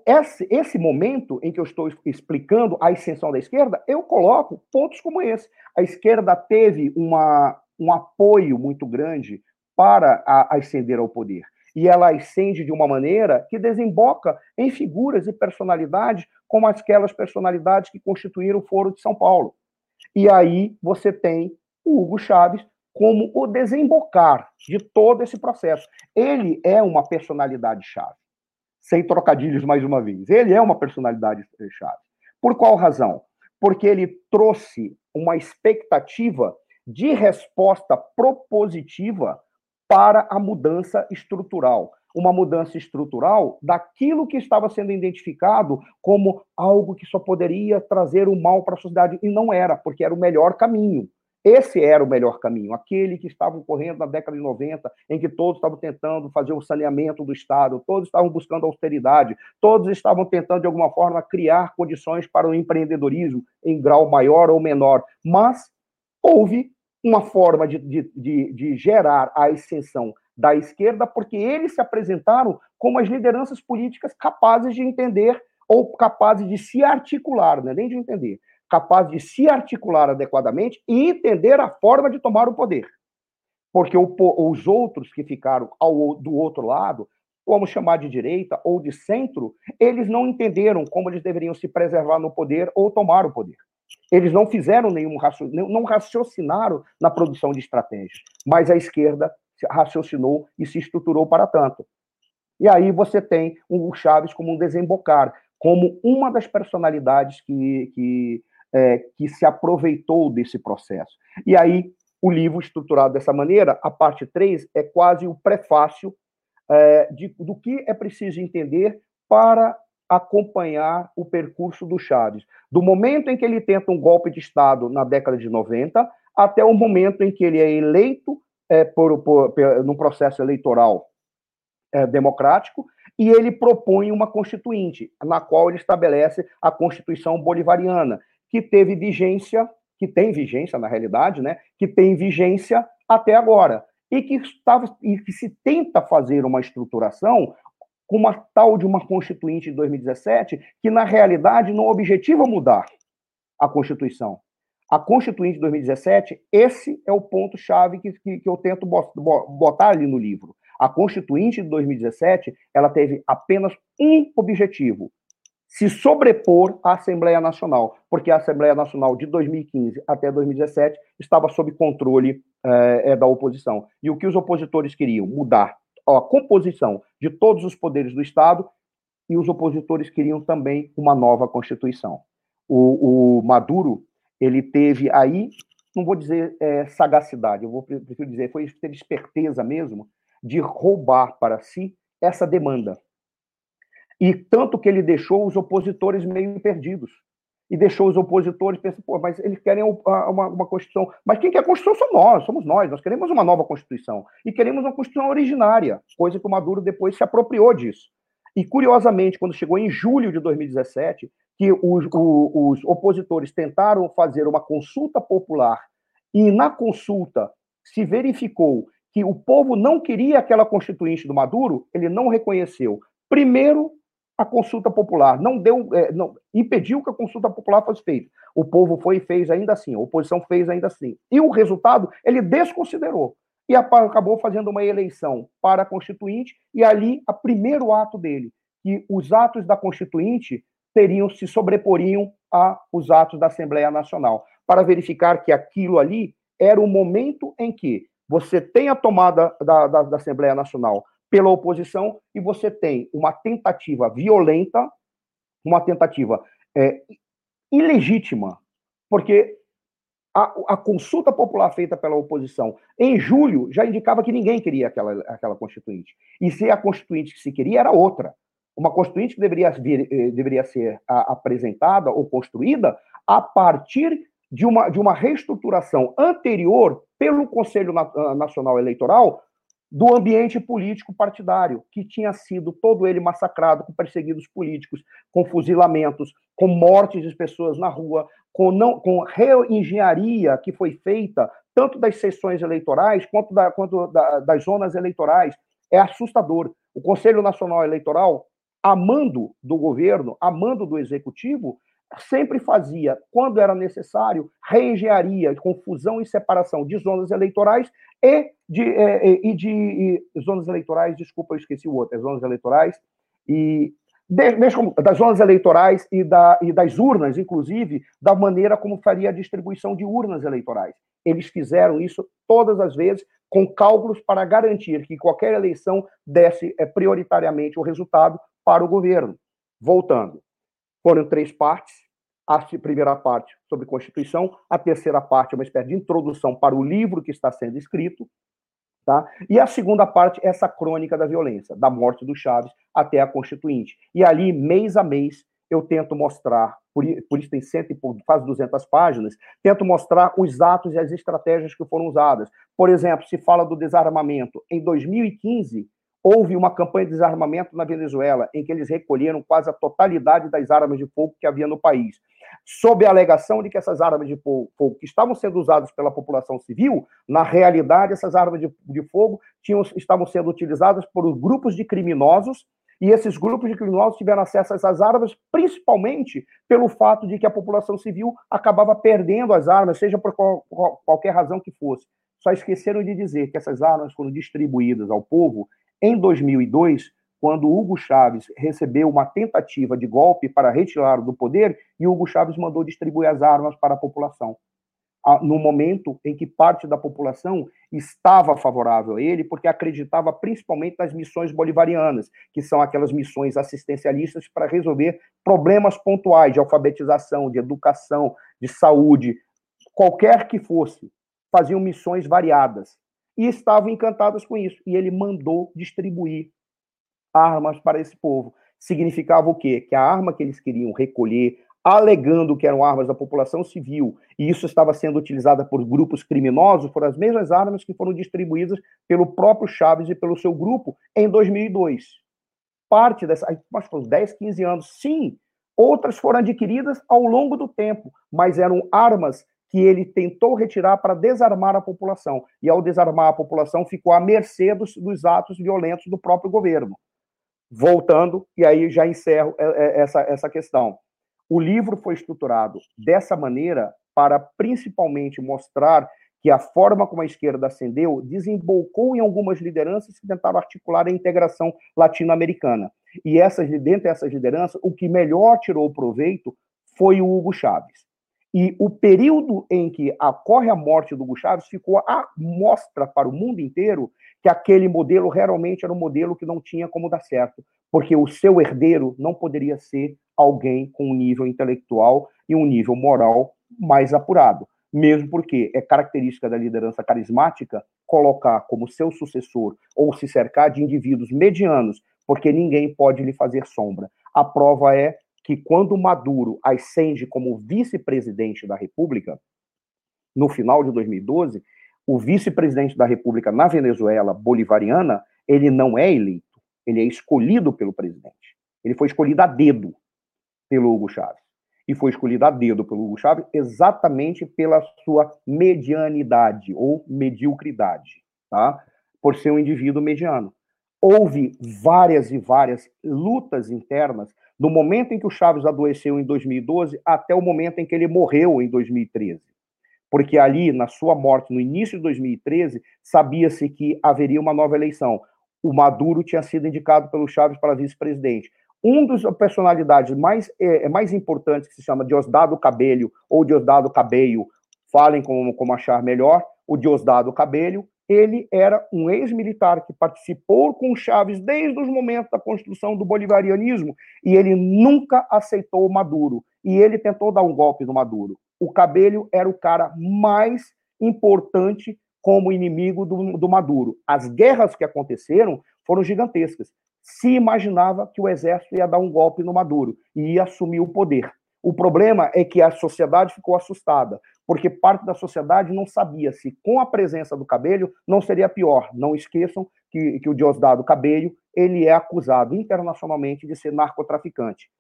[SPEAKER 2] esse, esse momento em que eu estou explicando a ascensão da esquerda, eu coloco pontos como esse. A esquerda teve uma, um apoio muito grande para a, ascender ao poder. E ela ascende de uma maneira que desemboca em figuras e personalidades como aquelas personalidades que constituíram o Foro de São Paulo. E aí você tem o Hugo Chávez como o desembocar de todo esse processo. Ele é uma personalidade chave sem trocadilhos mais uma vez. Ele é uma personalidade chave. Por qual razão? Porque ele trouxe uma expectativa de resposta propositiva para a mudança estrutural. Uma mudança estrutural daquilo que estava sendo identificado como algo que só poderia trazer o mal para a sociedade. E não era, porque era o melhor caminho. Esse era o melhor caminho, aquele que estava ocorrendo na década de 90, em que todos estavam tentando fazer o saneamento do Estado, todos estavam buscando austeridade, todos estavam tentando, de alguma forma, criar condições para o empreendedorismo em grau maior ou menor. Mas houve uma forma de, de, de, de gerar a ascensão da esquerda, porque eles se apresentaram como as lideranças políticas capazes de entender ou capazes de se articular, né? nem de entender, capaz de se articular adequadamente e entender a forma de tomar o poder. Porque os outros que ficaram ao, do outro lado, vamos chamar de direita ou de centro, eles não entenderam como eles deveriam se preservar no poder ou tomar o poder. Eles não fizeram nenhum raciocínio, não raciocinaram na produção de estratégias, mas a esquerda raciocinou e se estruturou para tanto. E aí você tem o Chaves como um desembocar, como uma das personalidades que, que é, que se aproveitou desse processo. E aí, o livro estruturado dessa maneira, a parte 3 é quase o prefácio é, de, do que é preciso entender para acompanhar o percurso do Chaves, do momento em que ele tenta um golpe de Estado na década de 90 até o momento em que ele é eleito é, por, por, no processo eleitoral é, democrático e ele propõe uma constituinte, na qual ele estabelece a Constituição Bolivariana, que teve vigência, que tem vigência na realidade, né? Que tem vigência até agora e que estava e que se tenta fazer uma estruturação com uma tal de uma constituinte de 2017 que na realidade não objetiva mudar a Constituição. A Constituinte de 2017, esse é o ponto chave que, que, que eu tento botar ali no livro. A Constituinte de 2017, ela teve apenas um objetivo, se sobrepor à Assembleia Nacional, porque a Assembleia Nacional de 2015 até 2017 estava sob controle é, da oposição. E o que os opositores queriam? Mudar a composição de todos os poderes do Estado e os opositores queriam também uma nova Constituição. O, o Maduro, ele teve aí, não vou dizer é, sagacidade, eu vou prefiro dizer, foi ter esperteza mesmo de roubar para si essa demanda e tanto que ele deixou os opositores meio perdidos. E deixou os opositores pensando, pô, mas eles querem uma, uma Constituição. Mas quem quer a Constituição somos nós, somos nós. Nós queremos uma nova Constituição. E queremos uma Constituição originária, coisa que o Maduro depois se apropriou disso. E, curiosamente, quando chegou em julho de 2017, que os, os opositores tentaram fazer uma consulta popular, e na consulta se verificou que o povo não queria aquela constituinte do Maduro, ele não reconheceu, primeiro, a consulta popular, não deu, é, não, impediu que a consulta popular fosse feita. O povo foi e fez ainda assim, a oposição fez ainda assim. E o resultado, ele desconsiderou. E acabou fazendo uma eleição para a Constituinte, e ali, a primeiro ato dele, que os atos da Constituinte teriam, se sobreporiam a os atos da Assembleia Nacional, para verificar que aquilo ali era o momento em que você tem a tomada da, da, da Assembleia Nacional pela oposição e você tem uma tentativa violenta, uma tentativa é, ilegítima, porque a, a, consulta popular feita pela oposição em julho já indicava que ninguém queria aquela, aquela constituinte. E se a constituinte que se queria era outra. Uma constituinte que deveria, vir, eh, deveria ser a, apresentada ou construída a partir de uma, de uma reestruturação anterior pelo Conselho Nacional Eleitoral do ambiente político partidário, que tinha sido todo ele massacrado com perseguidos políticos, com fuzilamentos, com mortes de pessoas na rua, com, não, com reengenharia que foi feita tanto das sessões eleitorais quanto, da, quanto da, das zonas eleitorais. É assustador. O Conselho Nacional Eleitoral amando do governo, amando do executivo, sempre fazia, quando era necessário, reengenharia, confusão e separação de zonas eleitorais e de, é, e de e, zonas eleitorais, desculpa, eu esqueci o outro, é zonas eleitorais e das zonas eleitorais e, da, e das urnas, inclusive, da maneira como faria a distribuição de urnas eleitorais. Eles fizeram isso todas as vezes com cálculos para garantir que qualquer eleição desse é, prioritariamente o resultado para o governo. Voltando, foram três partes. A primeira parte sobre Constituição, a terceira parte é uma espécie de introdução para o livro que está sendo escrito, Tá? E a segunda parte é essa crônica da violência, da morte do Chaves até a Constituinte. E ali, mês a mês, eu tento mostrar, por, por isso tem cento quase 200 páginas, tento mostrar os atos e as estratégias que foram usadas. Por exemplo, se fala do desarmamento. Em 2015, houve uma campanha de desarmamento na Venezuela, em que eles recolheram quase a totalidade das armas de fogo que havia no país sob a alegação de que essas armas de fogo que estavam sendo usadas pela população civil, na realidade, essas armas de, de fogo tinham, estavam sendo utilizadas por grupos de criminosos, e esses grupos de criminosos tiveram acesso a essas armas, principalmente pelo fato de que a população civil acabava perdendo as armas, seja por qual, qual, qualquer razão que fosse. Só esqueceram de dizer que essas armas foram distribuídas ao povo em 2002 quando Hugo Chávez recebeu uma tentativa de golpe para retirá-lo do poder e Hugo Chávez mandou distribuir as armas para a população. No momento em que parte da população estava favorável a ele, porque acreditava principalmente nas missões bolivarianas, que são aquelas missões assistencialistas para resolver problemas pontuais de alfabetização, de educação, de saúde, qualquer que fosse, faziam missões variadas e estavam encantadas com isso. E ele mandou distribuir armas para esse povo. Significava o quê? Que a arma que eles queriam recolher, alegando que eram armas da população civil, e isso estava sendo utilizada por grupos criminosos, foram as mesmas armas que foram distribuídas pelo próprio Chaves e pelo seu grupo em 2002. Parte dessa, acho que 10, 15 anos, sim. Outras foram adquiridas ao longo do tempo, mas eram armas que ele tentou retirar para desarmar a população. E ao desarmar a população, ficou à mercê dos, dos atos violentos do próprio governo voltando, e aí já encerro é, é, essa, essa questão. O livro foi estruturado dessa maneira para principalmente mostrar que a forma como a esquerda ascendeu desembocou em algumas lideranças que tentaram articular a integração latino-americana. E essas, dentro dessas lideranças, o que melhor tirou proveito foi o Hugo Chávez. E o período em que ocorre a morte do Hugo ficou a mostra para o mundo inteiro que aquele modelo realmente era um modelo que não tinha como dar certo, porque o seu herdeiro não poderia ser alguém com um nível intelectual e um nível moral mais apurado, mesmo porque é característica da liderança carismática colocar como seu sucessor ou se cercar de indivíduos medianos, porque ninguém pode lhe fazer sombra. A prova é que quando Maduro ascende como vice-presidente da República, no final de 2012, o vice-presidente da República na Venezuela bolivariana, ele não é eleito, ele é escolhido pelo presidente. Ele foi escolhido a dedo pelo Hugo Chávez. E foi escolhido a dedo pelo Hugo Chávez exatamente pela sua medianidade ou mediocridade, tá? Por ser um indivíduo mediano. Houve várias e várias lutas internas do momento em que o Chávez adoeceu em 2012 até o momento em que ele morreu em 2013 porque ali, na sua morte, no início de 2013, sabia-se que haveria uma nova eleição. O Maduro tinha sido indicado pelo Chaves para vice-presidente. Um dos personalidades mais, é, é, mais importantes, que se chama Diosdado Cabello, ou Diosdado Cabello, falem como, como achar melhor, o Diosdado Cabello, ele era um ex-militar que participou com Chaves desde os momentos da construção do bolivarianismo, e ele nunca aceitou o Maduro, e ele tentou dar um golpe no Maduro o Cabelho era o cara mais importante como inimigo do, do Maduro. As guerras que aconteceram foram gigantescas. Se imaginava que o exército ia dar um golpe no Maduro e ia assumir o poder. O problema é que a sociedade ficou assustada, porque parte da sociedade não sabia se com a presença do Cabelho não seria pior. Não esqueçam que, que o Diosdado Cabelho ele é acusado internacionalmente de ser narcotraficante.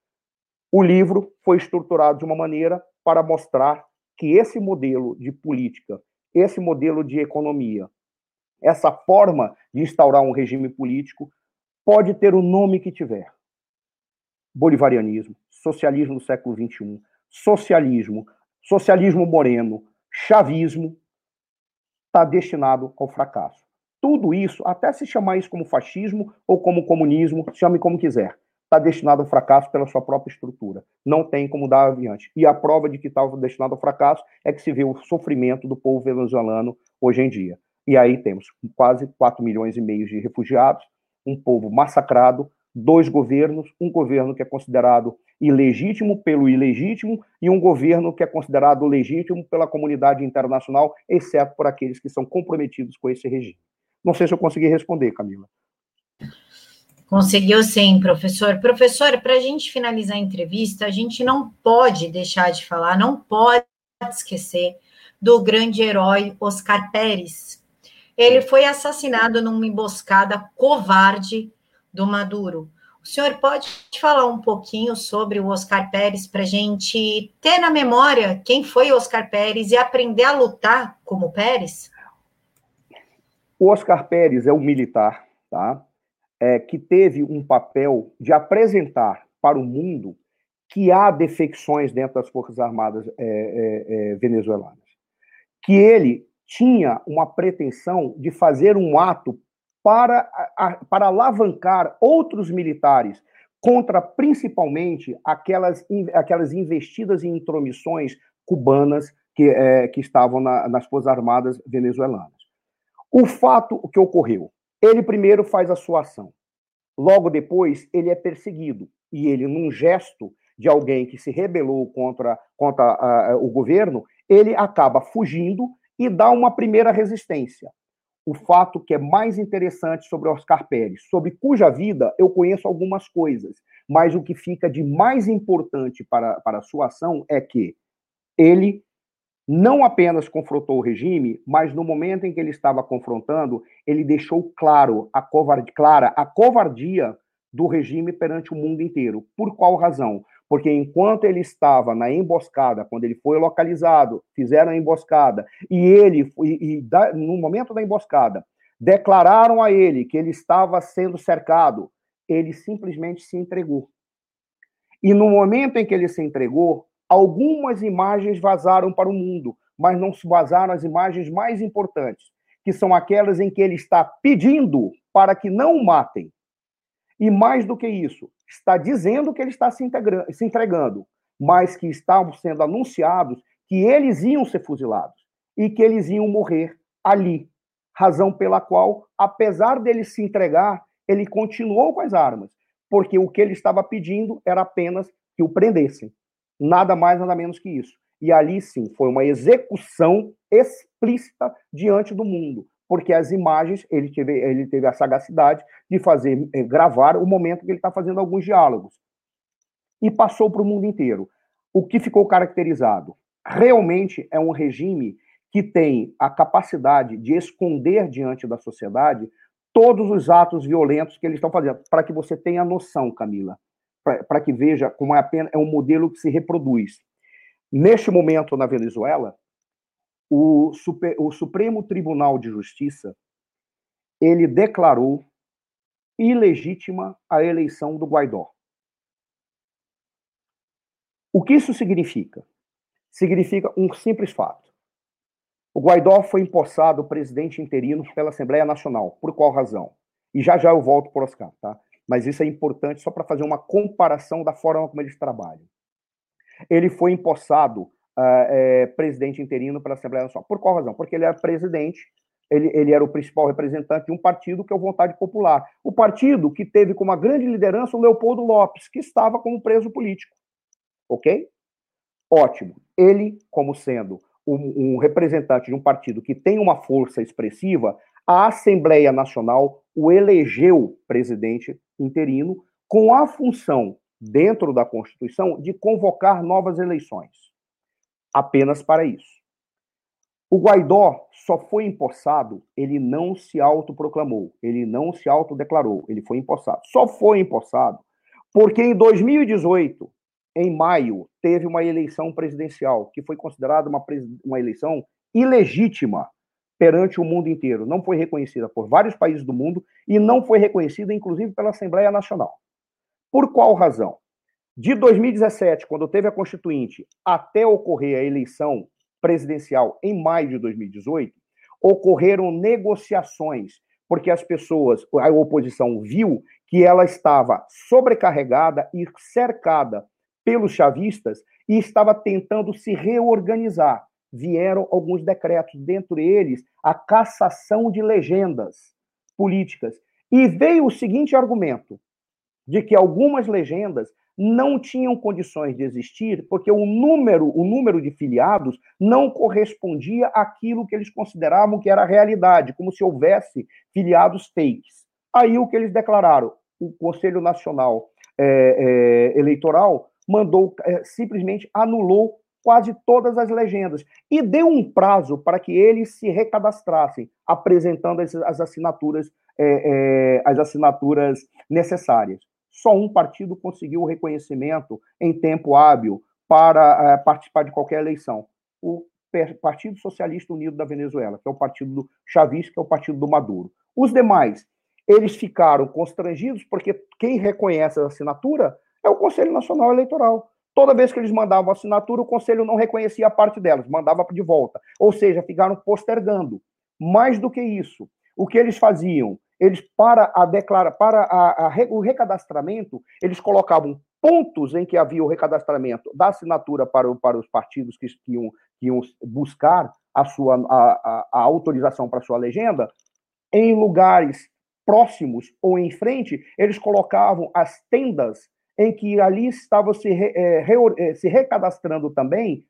[SPEAKER 2] O livro foi estruturado de uma maneira para mostrar que esse modelo de política, esse modelo de economia, essa forma de instaurar um regime político pode ter o nome que tiver. bolivarianismo, socialismo do século XXI, socialismo, socialismo moreno, chavismo, está destinado ao fracasso. Tudo isso, até se chamar isso como fascismo ou como comunismo, chame como quiser, está destinado ao fracasso pela sua própria estrutura. Não tem como dar adiante. E a prova de que está destinado ao fracasso é que se vê o sofrimento do povo venezuelano hoje em dia. E aí temos quase 4 milhões e meio de refugiados, um povo massacrado, dois governos, um governo que é considerado ilegítimo pelo ilegítimo e um governo que é considerado legítimo pela comunidade internacional, exceto por aqueles que são comprometidos com esse regime. Não sei se eu consegui responder, Camila.
[SPEAKER 1] Conseguiu sim, professor. Professor, para a gente finalizar a entrevista, a gente não pode deixar de falar, não pode esquecer do grande herói Oscar Pérez. Ele foi assassinado numa emboscada covarde do Maduro. O senhor pode falar um pouquinho sobre o Oscar Pérez para a gente ter na memória quem foi o Oscar Pérez e aprender a lutar como Pérez?
[SPEAKER 2] O Oscar Pérez é um militar, tá? É, que teve um papel de apresentar para o mundo que há defecções dentro das Forças Armadas é, é, é venezuelanas. Que ele tinha uma pretensão de fazer um ato para, para alavancar outros militares contra principalmente aquelas, aquelas investidas e intromissões cubanas que, é, que estavam na, nas Forças Armadas venezuelanas. O fato que ocorreu, ele primeiro faz a sua ação, logo depois ele é perseguido. E ele, num gesto de alguém que se rebelou contra, contra o governo, ele acaba fugindo e dá uma primeira resistência o fato que é mais interessante sobre Oscar Pérez, sobre cuja vida eu conheço algumas coisas, mas o que fica de mais importante para, para a sua ação é que ele não apenas confrontou o regime, mas no momento em que ele estava confrontando, ele deixou claro a covardia, clara a covardia do regime perante o mundo inteiro. Por qual razão? porque enquanto ele estava na emboscada, quando ele foi localizado, fizeram a emboscada, e ele, e, e no momento da emboscada, declararam a ele que ele estava sendo cercado, ele simplesmente se entregou. E no momento em que ele se entregou, algumas imagens vazaram para o mundo, mas não se vazaram as imagens mais importantes, que são aquelas em que ele está pedindo para que não o matem. E mais do que isso, está dizendo que ele está se, se entregando, mas que estavam sendo anunciados que eles iam ser fuzilados e que eles iam morrer ali. Razão pela qual, apesar dele se entregar, ele continuou com as armas, porque o que ele estava pedindo era apenas que o prendessem. Nada mais, nada menos que isso. E ali sim foi uma execução explícita diante do mundo porque as imagens, ele teve, ele teve a sagacidade de fazer, eh, gravar o momento que ele está fazendo alguns diálogos. E passou para o mundo inteiro. O que ficou caracterizado? Realmente é um regime que tem a capacidade de esconder diante da sociedade todos os atos violentos que eles estão fazendo, para que você tenha noção, Camila, para que veja como é, apenas, é um modelo que se reproduz. Neste momento na Venezuela, o, Super, o Supremo Tribunal de Justiça ele declarou ilegítima a eleição do Guaidó. O que isso significa? Significa um simples fato. O Guaidó foi empossado presidente interino pela Assembleia Nacional. Por qual razão? E já já eu volto para o Oscar, tá? Mas isso é importante só para fazer uma comparação da forma como eles trabalham. Ele foi empossado uh, é, presidente interino pela Assembleia Nacional. Por qual razão? Porque ele era presidente, ele, ele era o principal representante de um partido que é o Vontade Popular. O partido que teve como grande liderança o Leopoldo Lopes, que estava como preso político. Ok? Ótimo. Ele, como sendo um, um representante de um partido que tem uma força expressiva, a Assembleia Nacional o elegeu presidente interino com a função, dentro da Constituição, de convocar novas eleições apenas para isso. O Guaidó só foi empossado, ele não se autoproclamou, ele não se autodeclarou, ele foi empossado. Só foi empossado porque em 2018, em maio, teve uma eleição presidencial que foi considerada uma, uma eleição ilegítima perante o mundo inteiro. Não foi reconhecida por vários países do mundo e não foi reconhecida, inclusive, pela Assembleia Nacional. Por qual razão? De 2017, quando teve a Constituinte, até ocorrer a eleição presidencial em maio de 2018, ocorreram negociações, porque as pessoas, a oposição viu que ela estava sobrecarregada e cercada pelos chavistas e estava tentando se reorganizar. Vieram alguns decretos, dentre eles a cassação de legendas políticas. E veio o seguinte argumento: de que algumas legendas não tinham condições de existir porque o número, o número de filiados não correspondia àquilo que eles consideravam que era a realidade, como se houvesse filiados fakes. Aí o que eles declararam, o Conselho Nacional é, é, Eleitoral mandou é, simplesmente anulou quase todas as legendas e deu um prazo para que eles se recadastrassem, apresentando as, as assinaturas é, é, as assinaturas necessárias. Só um partido conseguiu o reconhecimento em tempo hábil para uh, participar de qualquer eleição. O Partido Socialista Unido da Venezuela, que é o partido do Chavis, que é o partido do Maduro. Os demais, eles ficaram constrangidos porque quem reconhece a assinatura é o Conselho Nacional Eleitoral. Toda vez que eles mandavam assinatura, o Conselho não reconhecia a parte delas, mandava de volta. Ou seja, ficaram postergando. Mais do que isso, o que eles faziam? Eles para a declara, para a, a, o recadastramento, eles colocavam pontos em que havia o recadastramento da assinatura para, para os partidos que, iam, que iam buscar a sua a, a, autorização para sua legenda, em lugares próximos ou em frente, eles colocavam as tendas em que ali estava se, re, é, re, é, se recadastrando também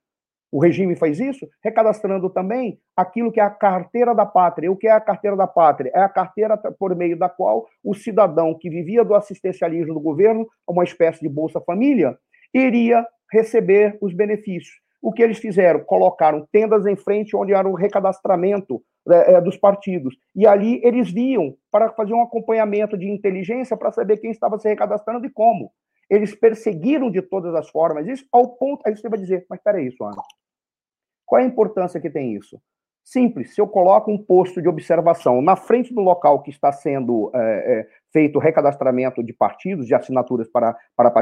[SPEAKER 2] o regime faz isso, recadastrando também aquilo que é a carteira da pátria. O que é a carteira da pátria? É a carteira por meio da qual o cidadão que vivia do assistencialismo do governo, uma espécie de Bolsa Família, iria receber os benefícios. O que eles fizeram? Colocaram tendas em frente onde era o recadastramento é, é dos partidos. E ali eles viam para fazer um acompanhamento de inteligência para saber quem estava se recadastrando e como. Eles perseguiram de todas as formas isso, ao ponto. Aí você vai dizer, mas espera isso, Ana. Qual é a importância que tem isso? Simples, se eu coloco um posto de observação na frente do local que está sendo é, é, feito recadastramento de partidos, de assinaturas para, para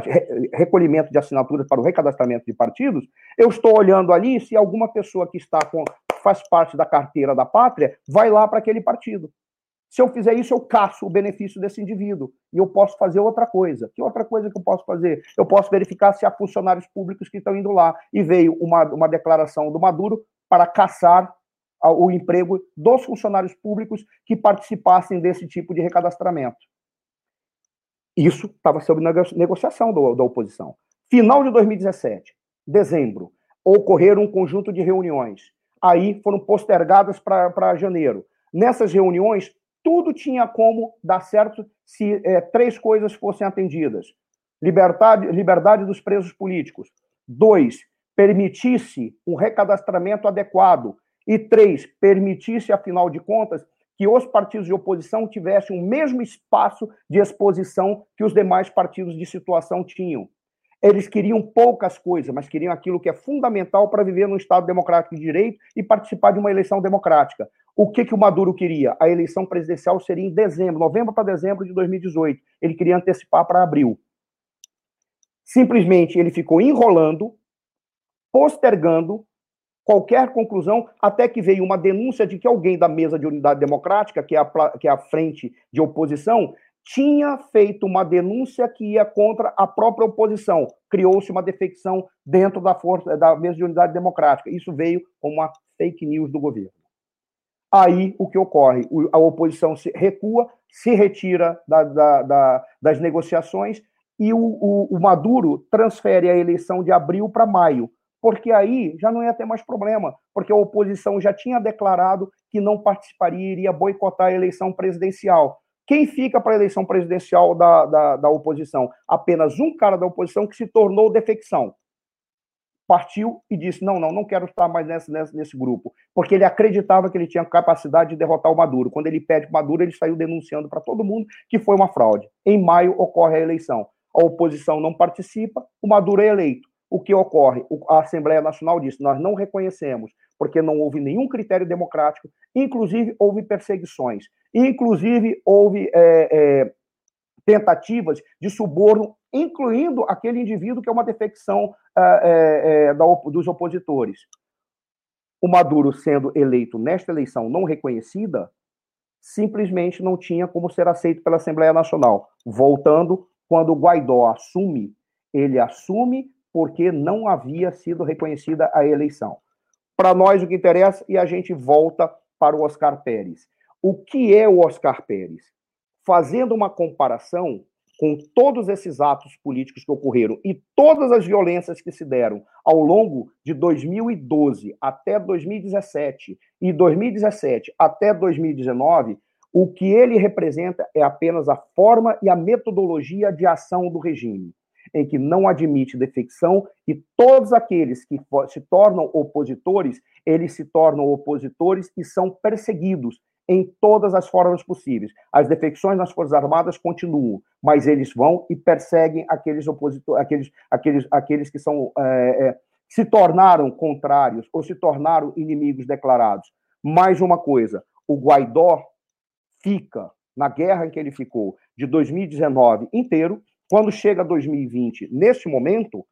[SPEAKER 2] recolhimento de assinaturas para o recadastramento de partidos, eu estou olhando ali se alguma pessoa que está com faz parte da carteira da pátria vai lá para aquele partido. Se eu fizer isso, eu caço o benefício desse indivíduo e eu posso fazer outra coisa. Que outra coisa que eu posso fazer? Eu posso verificar se há funcionários públicos que estão indo lá. E veio uma, uma declaração do Maduro para caçar o emprego dos funcionários públicos que participassem desse tipo de recadastramento. Isso estava sob negociação do, da oposição. Final de 2017, dezembro, ocorreram um conjunto de reuniões. Aí foram postergadas para janeiro. Nessas reuniões, tudo tinha como dar certo se é, três coisas fossem atendidas: liberdade, liberdade dos presos políticos. Dois, permitisse um recadastramento adequado. E três, permitisse, afinal de contas, que os partidos de oposição tivessem o mesmo espaço de exposição que os demais partidos de situação tinham. Eles queriam poucas coisas, mas queriam aquilo que é fundamental para viver num Estado democrático de direito e participar de uma eleição democrática. O que, que o Maduro queria? A eleição presidencial seria em dezembro, novembro para dezembro de 2018. Ele queria antecipar para abril. Simplesmente ele ficou enrolando, postergando qualquer conclusão, até que veio uma denúncia de que alguém da mesa de unidade democrática, que é a, que é a frente de oposição, tinha feito uma denúncia que ia contra a própria oposição. Criou-se uma defecção dentro da força da mesa de unidade democrática. Isso veio como uma fake news do governo. Aí o que ocorre? A oposição se recua, se retira da, da, da, das negociações e o, o, o Maduro transfere a eleição de abril para maio, porque aí já não ia ter mais problema, porque a oposição já tinha declarado que não participaria, iria boicotar a eleição presidencial. Quem fica para a eleição presidencial da, da, da, oposição? Apenas um cara da oposição que se tornou defecção. Partiu e disse: não, não, não quero estar mais nesse, nesse, nesse grupo. Porque ele acreditava que ele tinha capacidade de derrotar o Maduro. Quando ele pede o Maduro, ele saiu denunciando para todo mundo que foi uma fraude. Em maio ocorre a eleição. A oposição não participa, o Maduro é eleito. O que ocorre? A Assembleia Nacional disse: nós não reconhecemos, porque não houve nenhum critério democrático, inclusive houve perseguições. Inclusive, houve é, é, tentativas de suborno, incluindo aquele indivíduo que é uma defecção é, é, da, dos opositores. O Maduro, sendo eleito nesta eleição não reconhecida, simplesmente não tinha como ser aceito pela Assembleia Nacional. Voltando, quando o Guaidó assume, ele assume porque não havia sido reconhecida a eleição. Para nós, o que interessa, e a gente volta para o Oscar Pérez. O que é o Oscar Pérez? Fazendo uma comparação com todos esses atos políticos que ocorreram e todas as violências que se deram ao longo de 2012 até 2017 e 2017 até 2019, o que ele representa é apenas a forma e a metodologia de ação do regime em que não admite defecção e todos aqueles que se tornam opositores, eles se tornam opositores e são perseguidos em todas as formas possíveis. As defecções nas Forças Armadas continuam, mas eles vão e perseguem aqueles opositores, aqueles, aqueles, aqueles que são é, é, se tornaram contrários ou se tornaram inimigos declarados. Mais uma coisa, o Guaidó fica na guerra em que ele ficou de 2019 inteiro quando chega 2020, neste momento,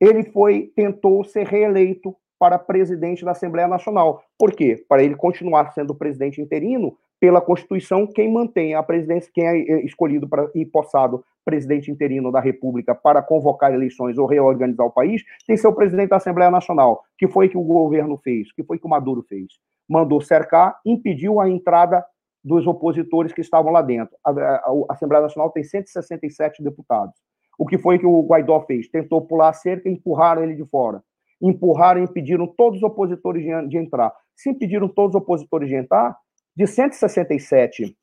[SPEAKER 2] ele foi tentou ser reeleito para presidente da Assembleia Nacional. Por quê? Para ele continuar sendo presidente interino, pela Constituição, quem mantém a presidência, quem é, é escolhido para e possado presidente interino da República para convocar eleições ou reorganizar o país, tem o presidente da Assembleia Nacional. que foi que o governo fez? que foi que o Maduro fez? Mandou cercar, impediu a entrada dos opositores que estavam lá dentro. A, a, a, Assembleia Nacional tem 167 deputados. O que foi que o Guaidó fez? Tentou pular a cerca e empurraram ele de fora. Empurraram e impediram todos os opositores de, de entrar. Se impediram todos os opositores de entrar, de 167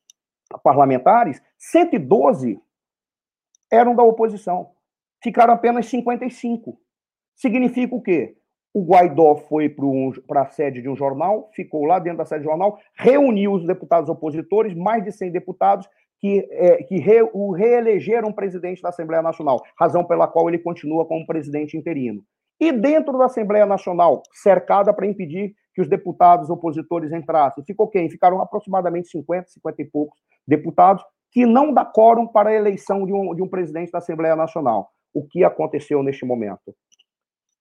[SPEAKER 2] parlamentares, 112 eram da oposição. Ficaram apenas 55. Significa o quê? O Guaidó foi para um, a sede de um jornal, ficou lá dentro da sede do jornal, reuniu os deputados opositores, mais de 100 deputados, que, é, que re, o reelegeram presidente da Assembleia Nacional, razão pela qual ele continua como presidente interino. E dentro da Assembleia Nacional, cercada para impedir que os deputados opositores entrassem, ficou quem? Ficaram aproximadamente 50, 50 e poucos deputados que não dá quórum para a eleição de um, de um presidente da Assembleia Nacional. O que aconteceu neste momento?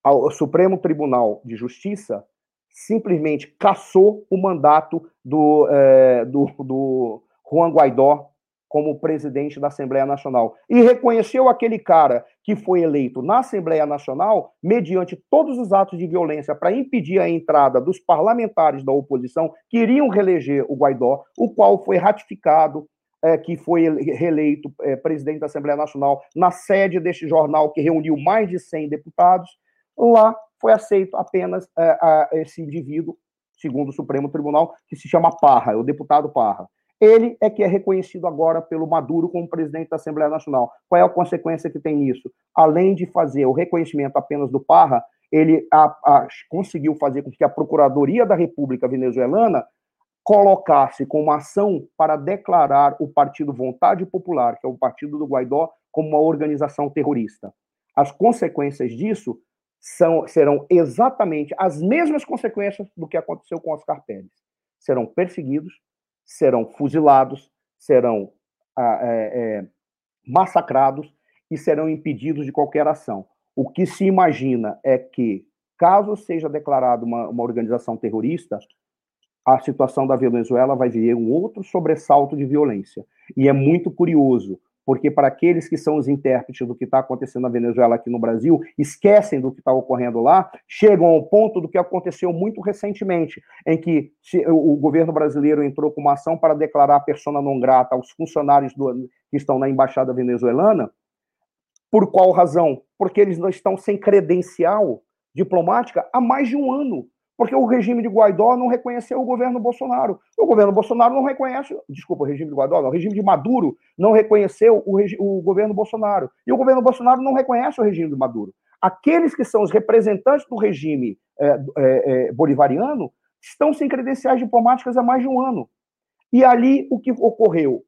[SPEAKER 2] O Supremo Tribunal de Justiça simplesmente cassou o mandato do, é, do, do Juan Guaidó como presidente da Assembleia Nacional e reconheceu aquele cara que foi eleito na Assembleia Nacional mediante todos os atos de violência para impedir a entrada dos parlamentares da oposição que iriam reeleger o Guaidó, o qual foi ratificado é, que foi reeleito é, presidente da Assembleia Nacional na sede deste jornal que reuniu mais de 100 deputados Lá foi aceito apenas é, a, esse indivíduo, segundo o Supremo Tribunal, que se chama Parra, é o deputado Parra. Ele é que é reconhecido agora pelo Maduro como presidente da Assembleia Nacional. Qual é a consequência que tem nisso? Além de fazer o reconhecimento apenas do Parra, ele a, a, conseguiu fazer com que a Procuradoria da República Venezuelana colocasse como ação para declarar o Partido Vontade Popular, que é o partido do Guaidó, como uma organização terrorista. As consequências disso são, serão exatamente as mesmas consequências do que aconteceu com Oscar Pérez. Serão perseguidos, serão fuzilados, serão ah, é, é, massacrados e serão impedidos de qualquer ação. O que se imagina é que, caso seja declarada uma, uma organização terrorista, a situação da Venezuela vai viver um outro sobressalto de violência. E é muito curioso, porque para aqueles que são os intérpretes do que está acontecendo na Venezuela aqui no Brasil, esquecem do que está ocorrendo lá, chegam ao ponto do que aconteceu muito recentemente, em que o governo brasileiro entrou com uma ação para declarar a persona non grata aos funcionários do, que estão na embaixada venezuelana. Por qual razão? Porque eles não estão sem credencial diplomática há mais de um ano porque o regime de Guaidó não reconheceu o governo Bolsonaro. O governo Bolsonaro não reconhece, desculpa, o regime de Guaidó, não, o regime de Maduro não reconheceu o, o governo Bolsonaro. E o governo Bolsonaro não reconhece o regime de Maduro. Aqueles que são os representantes do regime é, é, é, bolivariano estão sem credenciais diplomáticas há mais de um ano. E ali o que ocorreu?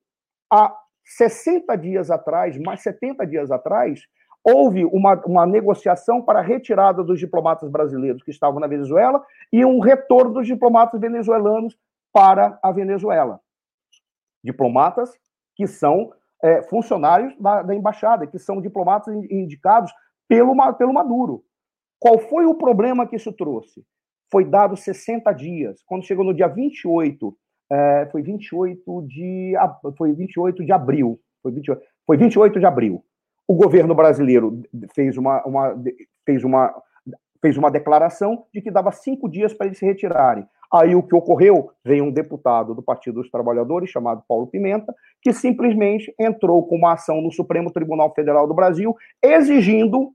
[SPEAKER 2] Há 60 dias atrás, mais 70 dias atrás, houve uma, uma negociação para a retirada dos diplomatas brasileiros que estavam na Venezuela e um retorno dos diplomatas venezuelanos para a Venezuela. Diplomatas que são é, funcionários da, da, embaixada, que são diplomatas indicados pelo, pelo Maduro. Qual foi o problema que isso trouxe? Foi dado 60 dias. Quando chegou no dia 28, é, foi 28 de foi 28 de abril, foi 28, foi 28 de abril. O governo brasileiro fez uma, uma, fez uma, fez uma declaração de que dava cinco dias para eles se retirarem. Aí o que ocorreu? Veio um deputado do Partido dos Trabalhadores, chamado Paulo Pimenta, que simplesmente entrou com uma ação no Supremo Tribunal Federal do Brasil, exigindo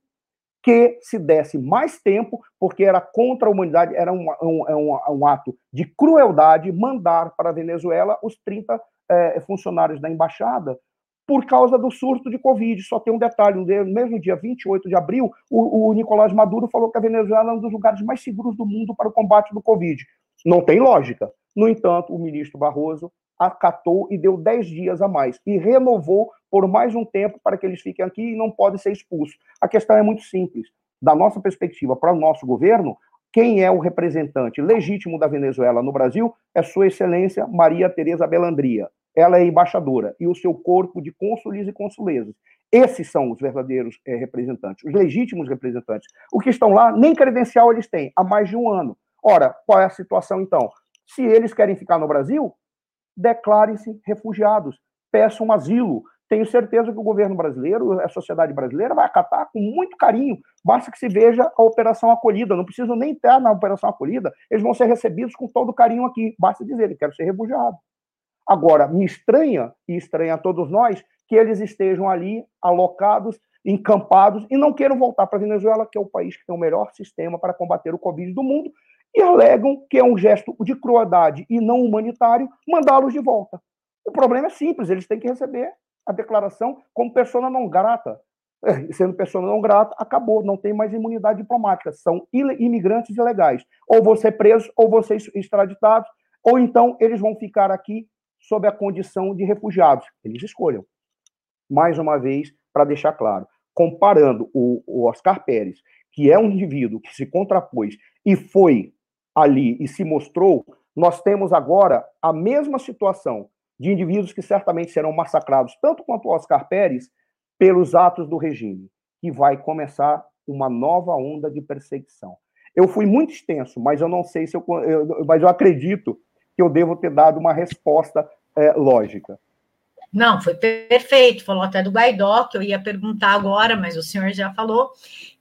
[SPEAKER 2] que se desse mais tempo, porque era contra a humanidade, era um, um, é um, ato de crueldade mandar para a Venezuela os 30 é, funcionários da embaixada por causa do surto de Covid. Só tem um detalhe: no mesmo dia 28 de abril, o, o Nicolás Maduro falou que a Venezuela é um dos lugares mais seguros do mundo para o combate do Covid. Não tem lógica. No entanto, o ministro Barroso acatou e deu 10 dias a mais e renovou por mais um tempo para que eles fiquem aqui e não podem ser expulsos. A questão é muito simples. Da nossa perspectiva, para o nosso governo, quem é o representante legítimo da Venezuela no Brasil é Sua Excelência Maria Tereza Belandria. Ela é embaixadora e o seu corpo de cônsules e consulesas. Esses são os verdadeiros é, representantes, os legítimos representantes. O que estão lá, nem credencial eles têm, há mais de um ano. Ora, qual é a situação então? Se eles querem ficar no Brasil, declarem-se refugiados, peçam um asilo. Tenho certeza que o governo brasileiro, a sociedade brasileira, vai acatar com muito carinho. Basta que se veja a operação acolhida. Não precisam nem estar na operação acolhida, eles vão ser recebidos com todo carinho aqui. Basta dizer, quero ser refugiado. Agora, me estranha, e estranha a todos nós, que eles estejam ali alocados, encampados e não queiram voltar para a Venezuela, que é o país que tem o melhor sistema para combater o Covid do mundo, e alegam que é um gesto de crueldade e não humanitário mandá-los de volta. O problema é simples, eles têm que receber a declaração como pessoa não grata. É, (laughs) sendo pessoa não grata, acabou, não tem mais imunidade diplomática, são imigrantes ilegais. Ou você preso, ou você extraditados, ou então eles vão ficar aqui sob a condição de refugiados. Eles escolham. Mais uma vez, para deixar claro, comparando o, o Oscar Pérez, que é um indivíduo que se contrapôs e foi ali e se mostrou, nós temos agora a mesma situação de indivíduos que certamente serão massacrados, tanto quanto Oscar Pérez, pelos atos do regime, que vai começar uma nova onda de perseguição. Eu fui muito extenso, mas eu não sei se eu, eu mas eu acredito que eu devo ter dado uma resposta é, lógica.
[SPEAKER 1] Não, foi perfeito. Falou até do Guaidó, que eu ia perguntar agora, mas o senhor já falou.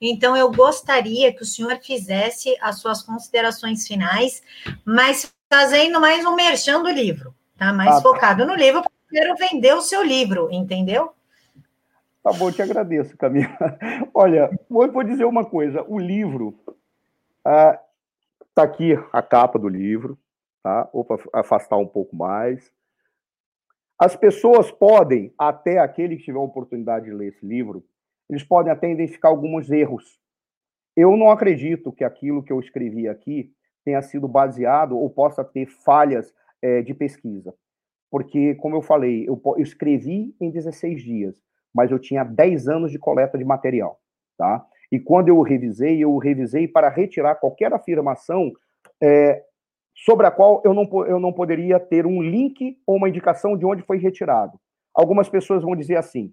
[SPEAKER 1] Então, eu gostaria que o senhor fizesse as suas considerações finais, mas fazendo mais um merchan do livro, tá? Mais ah, focado no livro, porque eu quero vender o seu livro, entendeu?
[SPEAKER 2] Tá bom, te agradeço, Camila. (laughs) Olha, vou, dizer uma coisa: o livro. Ah, tá aqui a capa do livro, tá? Vou afastar um pouco mais. As pessoas podem, até aquele que tiver a oportunidade de ler esse livro, eles podem até identificar alguns erros. Eu não acredito que aquilo que eu escrevi aqui tenha sido baseado ou possa ter falhas é, de pesquisa. Porque, como eu falei, eu, eu, escrevi em 16 dias, mas eu tinha 10 anos de coleta de material. Tá? E quando eu revisei, eu revisei para retirar qualquer afirmação é, sobre a qual eu não, eu não poderia ter um link ou uma indicação de onde foi retirado. Algumas pessoas vão dizer assim.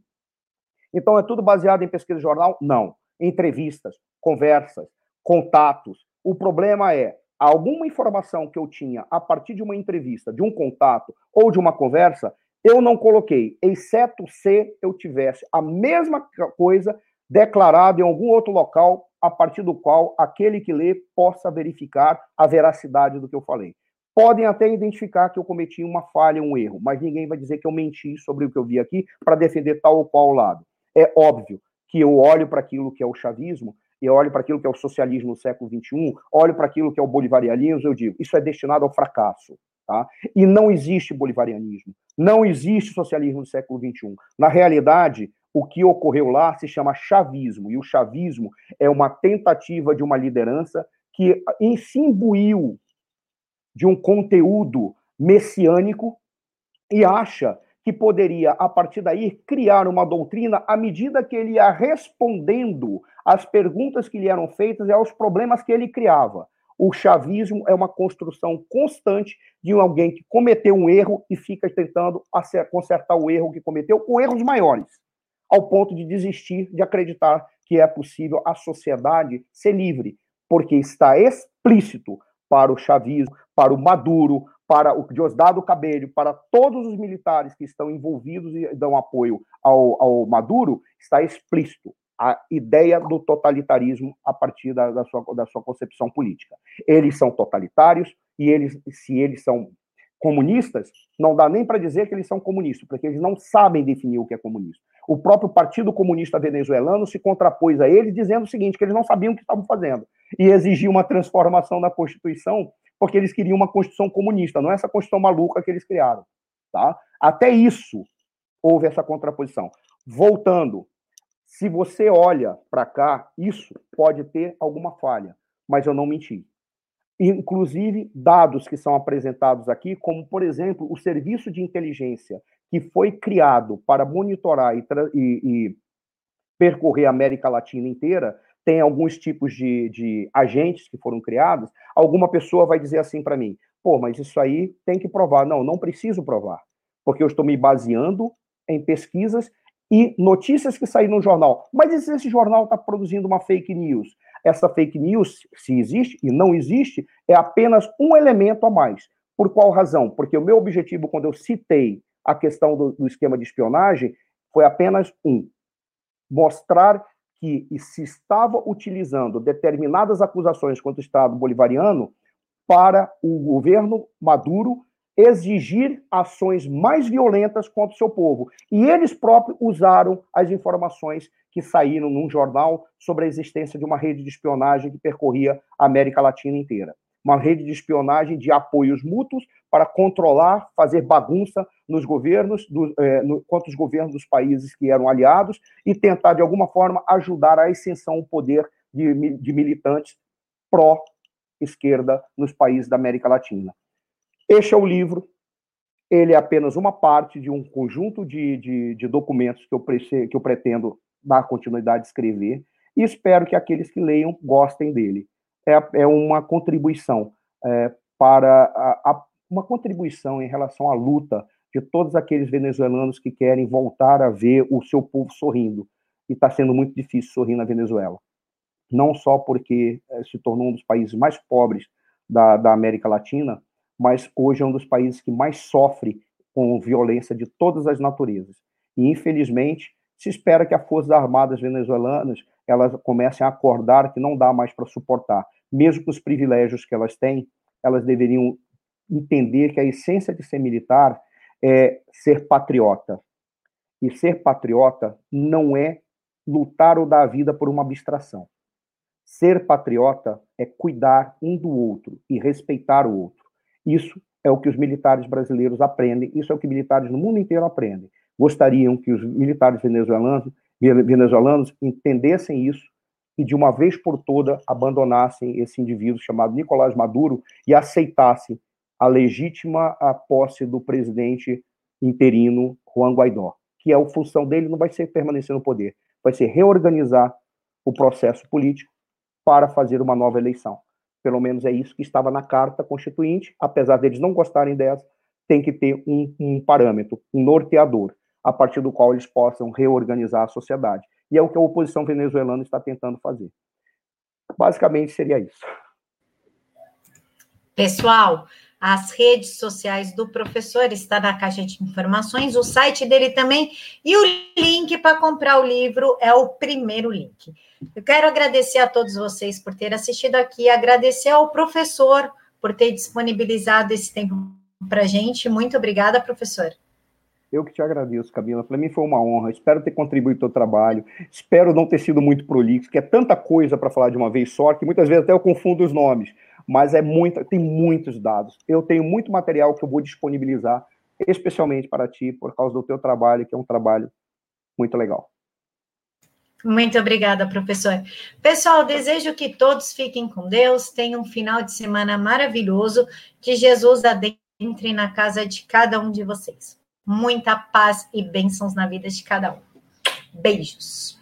[SPEAKER 2] Então, é tudo baseado em pesquisa de jornal? Não. Entrevistas, conversas, contatos. O problema é alguma informação que eu tinha a partir de uma entrevista, de um contato ou de uma conversa, eu não coloquei, exceto se eu tivesse a mesma coisa declarado em algum outro local a partir do qual aquele que lê possa verificar a veracidade do que eu falei. Podem até identificar que eu cometi uma falha, um erro, mas ninguém vai dizer que eu menti sobre o que eu vi aqui para defender tal ou qual lado. É óbvio que eu olho para aquilo que é o chavismo, e olho para aquilo que é o socialismo no século XXI, olho para aquilo que é o bolivarianismo, eu digo, isso é destinado ao fracasso. Tá? E não existe bolivarianismo, não existe socialismo no século XXI. Na realidade, o que ocorreu lá se chama chavismo, e o chavismo é uma tentativa de uma liderança que se imbuiu de um conteúdo messiânico e acha que poderia, a partir daí, criar uma doutrina à medida que ele ia respondendo às perguntas que lhe eram feitas e aos problemas que ele criava. O chavismo é uma construção constante de alguém que cometeu um erro e fica tentando consertar o erro que cometeu com erros maiores, ao ponto de desistir de acreditar que é possível a sociedade ser livre, porque está explícito para o chavismo, para o Maduro, para o Diosdado Cabello, para todos os militares que estão envolvidos e dão apoio ao, ao Maduro, está explícito a ideia do totalitarismo a partir da, da, sua, da sua concepção política. Eles são totalitários e eles, se eles são comunistas, não dá nem para dizer que eles são comunistas, porque eles não sabem definir o que é comunista. O próprio Partido Comunista Venezuelano se contrapôs a eles dizendo o seguinte, que eles não sabiam o que estavam fazendo, e exigiu uma transformação na Constituição, porque eles queriam uma Constituição comunista, não essa Constituição maluca que eles criaram. Tá? Até isso houve essa contraposição. Voltando, se você olha para cá, isso pode ter alguma falha, mas eu não menti. Inclusive, dados que são apresentados aqui, como, por exemplo, o serviço de inteligência que foi criado para monitorar e, e, e percorrer a América Latina inteira, tem alguns tipos de, de, agentes que foram criados, alguma pessoa vai dizer assim para mim: pô, mas isso aí tem que provar. Não, não preciso provar, porque eu estou me baseando em pesquisas e notícias que saíram no jornal. Mas se esse jornal está produzindo uma fake news? Essa fake news, se existe e não existe, é apenas um elemento a mais. Por qual razão? Porque o meu objetivo, quando eu citei a questão do, do esquema de espionagem, foi apenas um: mostrar que se estava utilizando determinadas acusações contra o Estado bolivariano para o governo Maduro exigir ações mais violentas contra o seu povo. E eles próprios usaram as informações que saíram num jornal sobre a existência de uma rede de espionagem que percorria a América Latina inteira. Uma rede de espionagem de apoios mútuos para controlar, fazer bagunça nos governos, do, é, no, contra os governos dos países que eram aliados e tentar, de alguma forma, ajudar a extensão do poder de, de militantes pró-esquerda nos países da América Latina. Este é o livro. Ele é apenas uma parte de um conjunto de, de, de documentos que eu, que eu pretendo dar continuidade de escrever e espero que aqueles que leiam gostem dele. É, é uma contribuição é, para a, a, uma contribuição em relação à luta de todos aqueles venezuelanos que querem voltar a ver o seu povo sorrindo. E está sendo muito difícil sorrir na Venezuela. Não só porque é, se tornou um dos países mais pobres da, da América Latina, mas hoje é um dos países que mais sofre com violência de todas as naturezas. E, infelizmente, se espera que as Forças Armadas venezuelanas elas comecem a acordar que não dá mais para suportar. Mesmo com os privilégios que elas têm, elas deveriam entender que a essência de ser militar é ser patriota. E ser patriota não é lutar ou dar a vida por uma abstração. Ser patriota é cuidar um do outro e respeitar o outro. Isso é o que os militares brasileiros aprendem, isso é o que militares no mundo inteiro aprendem. Gostariam que os militares venezuelanos, venezuelanos entendessem isso e, de uma vez por toda, abandonassem esse indivíduo chamado Nicolás Maduro e aceitassem a legítima posse do presidente interino Juan Guaidó, que é a função dele não vai ser permanecer no poder, vai ser reorganizar o processo político para fazer uma nova eleição. Pelo menos é isso que estava na carta constituinte, apesar deles não gostarem dessa, tem que ter um, um parâmetro, um norteador, a partir do qual eles possam reorganizar a sociedade. E é o que a oposição venezuelana está tentando fazer. Basicamente seria isso.
[SPEAKER 1] Pessoal, as redes sociais do professor está na caixa de informações, o site dele também e o link para comprar o livro é o primeiro link. Eu quero agradecer a todos vocês por ter assistido aqui, agradecer ao professor por ter disponibilizado esse tempo para a gente. Muito obrigada, professor.
[SPEAKER 2] Eu que te agradeço, Camila. Para mim foi uma honra. Espero ter contribuído com o teu trabalho. Espero não ter sido muito prolixo, que é tanta coisa para falar de uma vez só que muitas vezes até eu confundo os nomes. Mas é muito, tem muitos dados. Eu tenho muito material que eu vou disponibilizar, especialmente para ti, por causa do teu trabalho, que é um trabalho muito legal.
[SPEAKER 1] Muito obrigada, professor. Pessoal, desejo que todos fiquem com Deus, tenham um final de semana maravilhoso, que Jesus adentre na casa de cada um de vocês. Muita paz e bênçãos na vida de cada um. Beijos.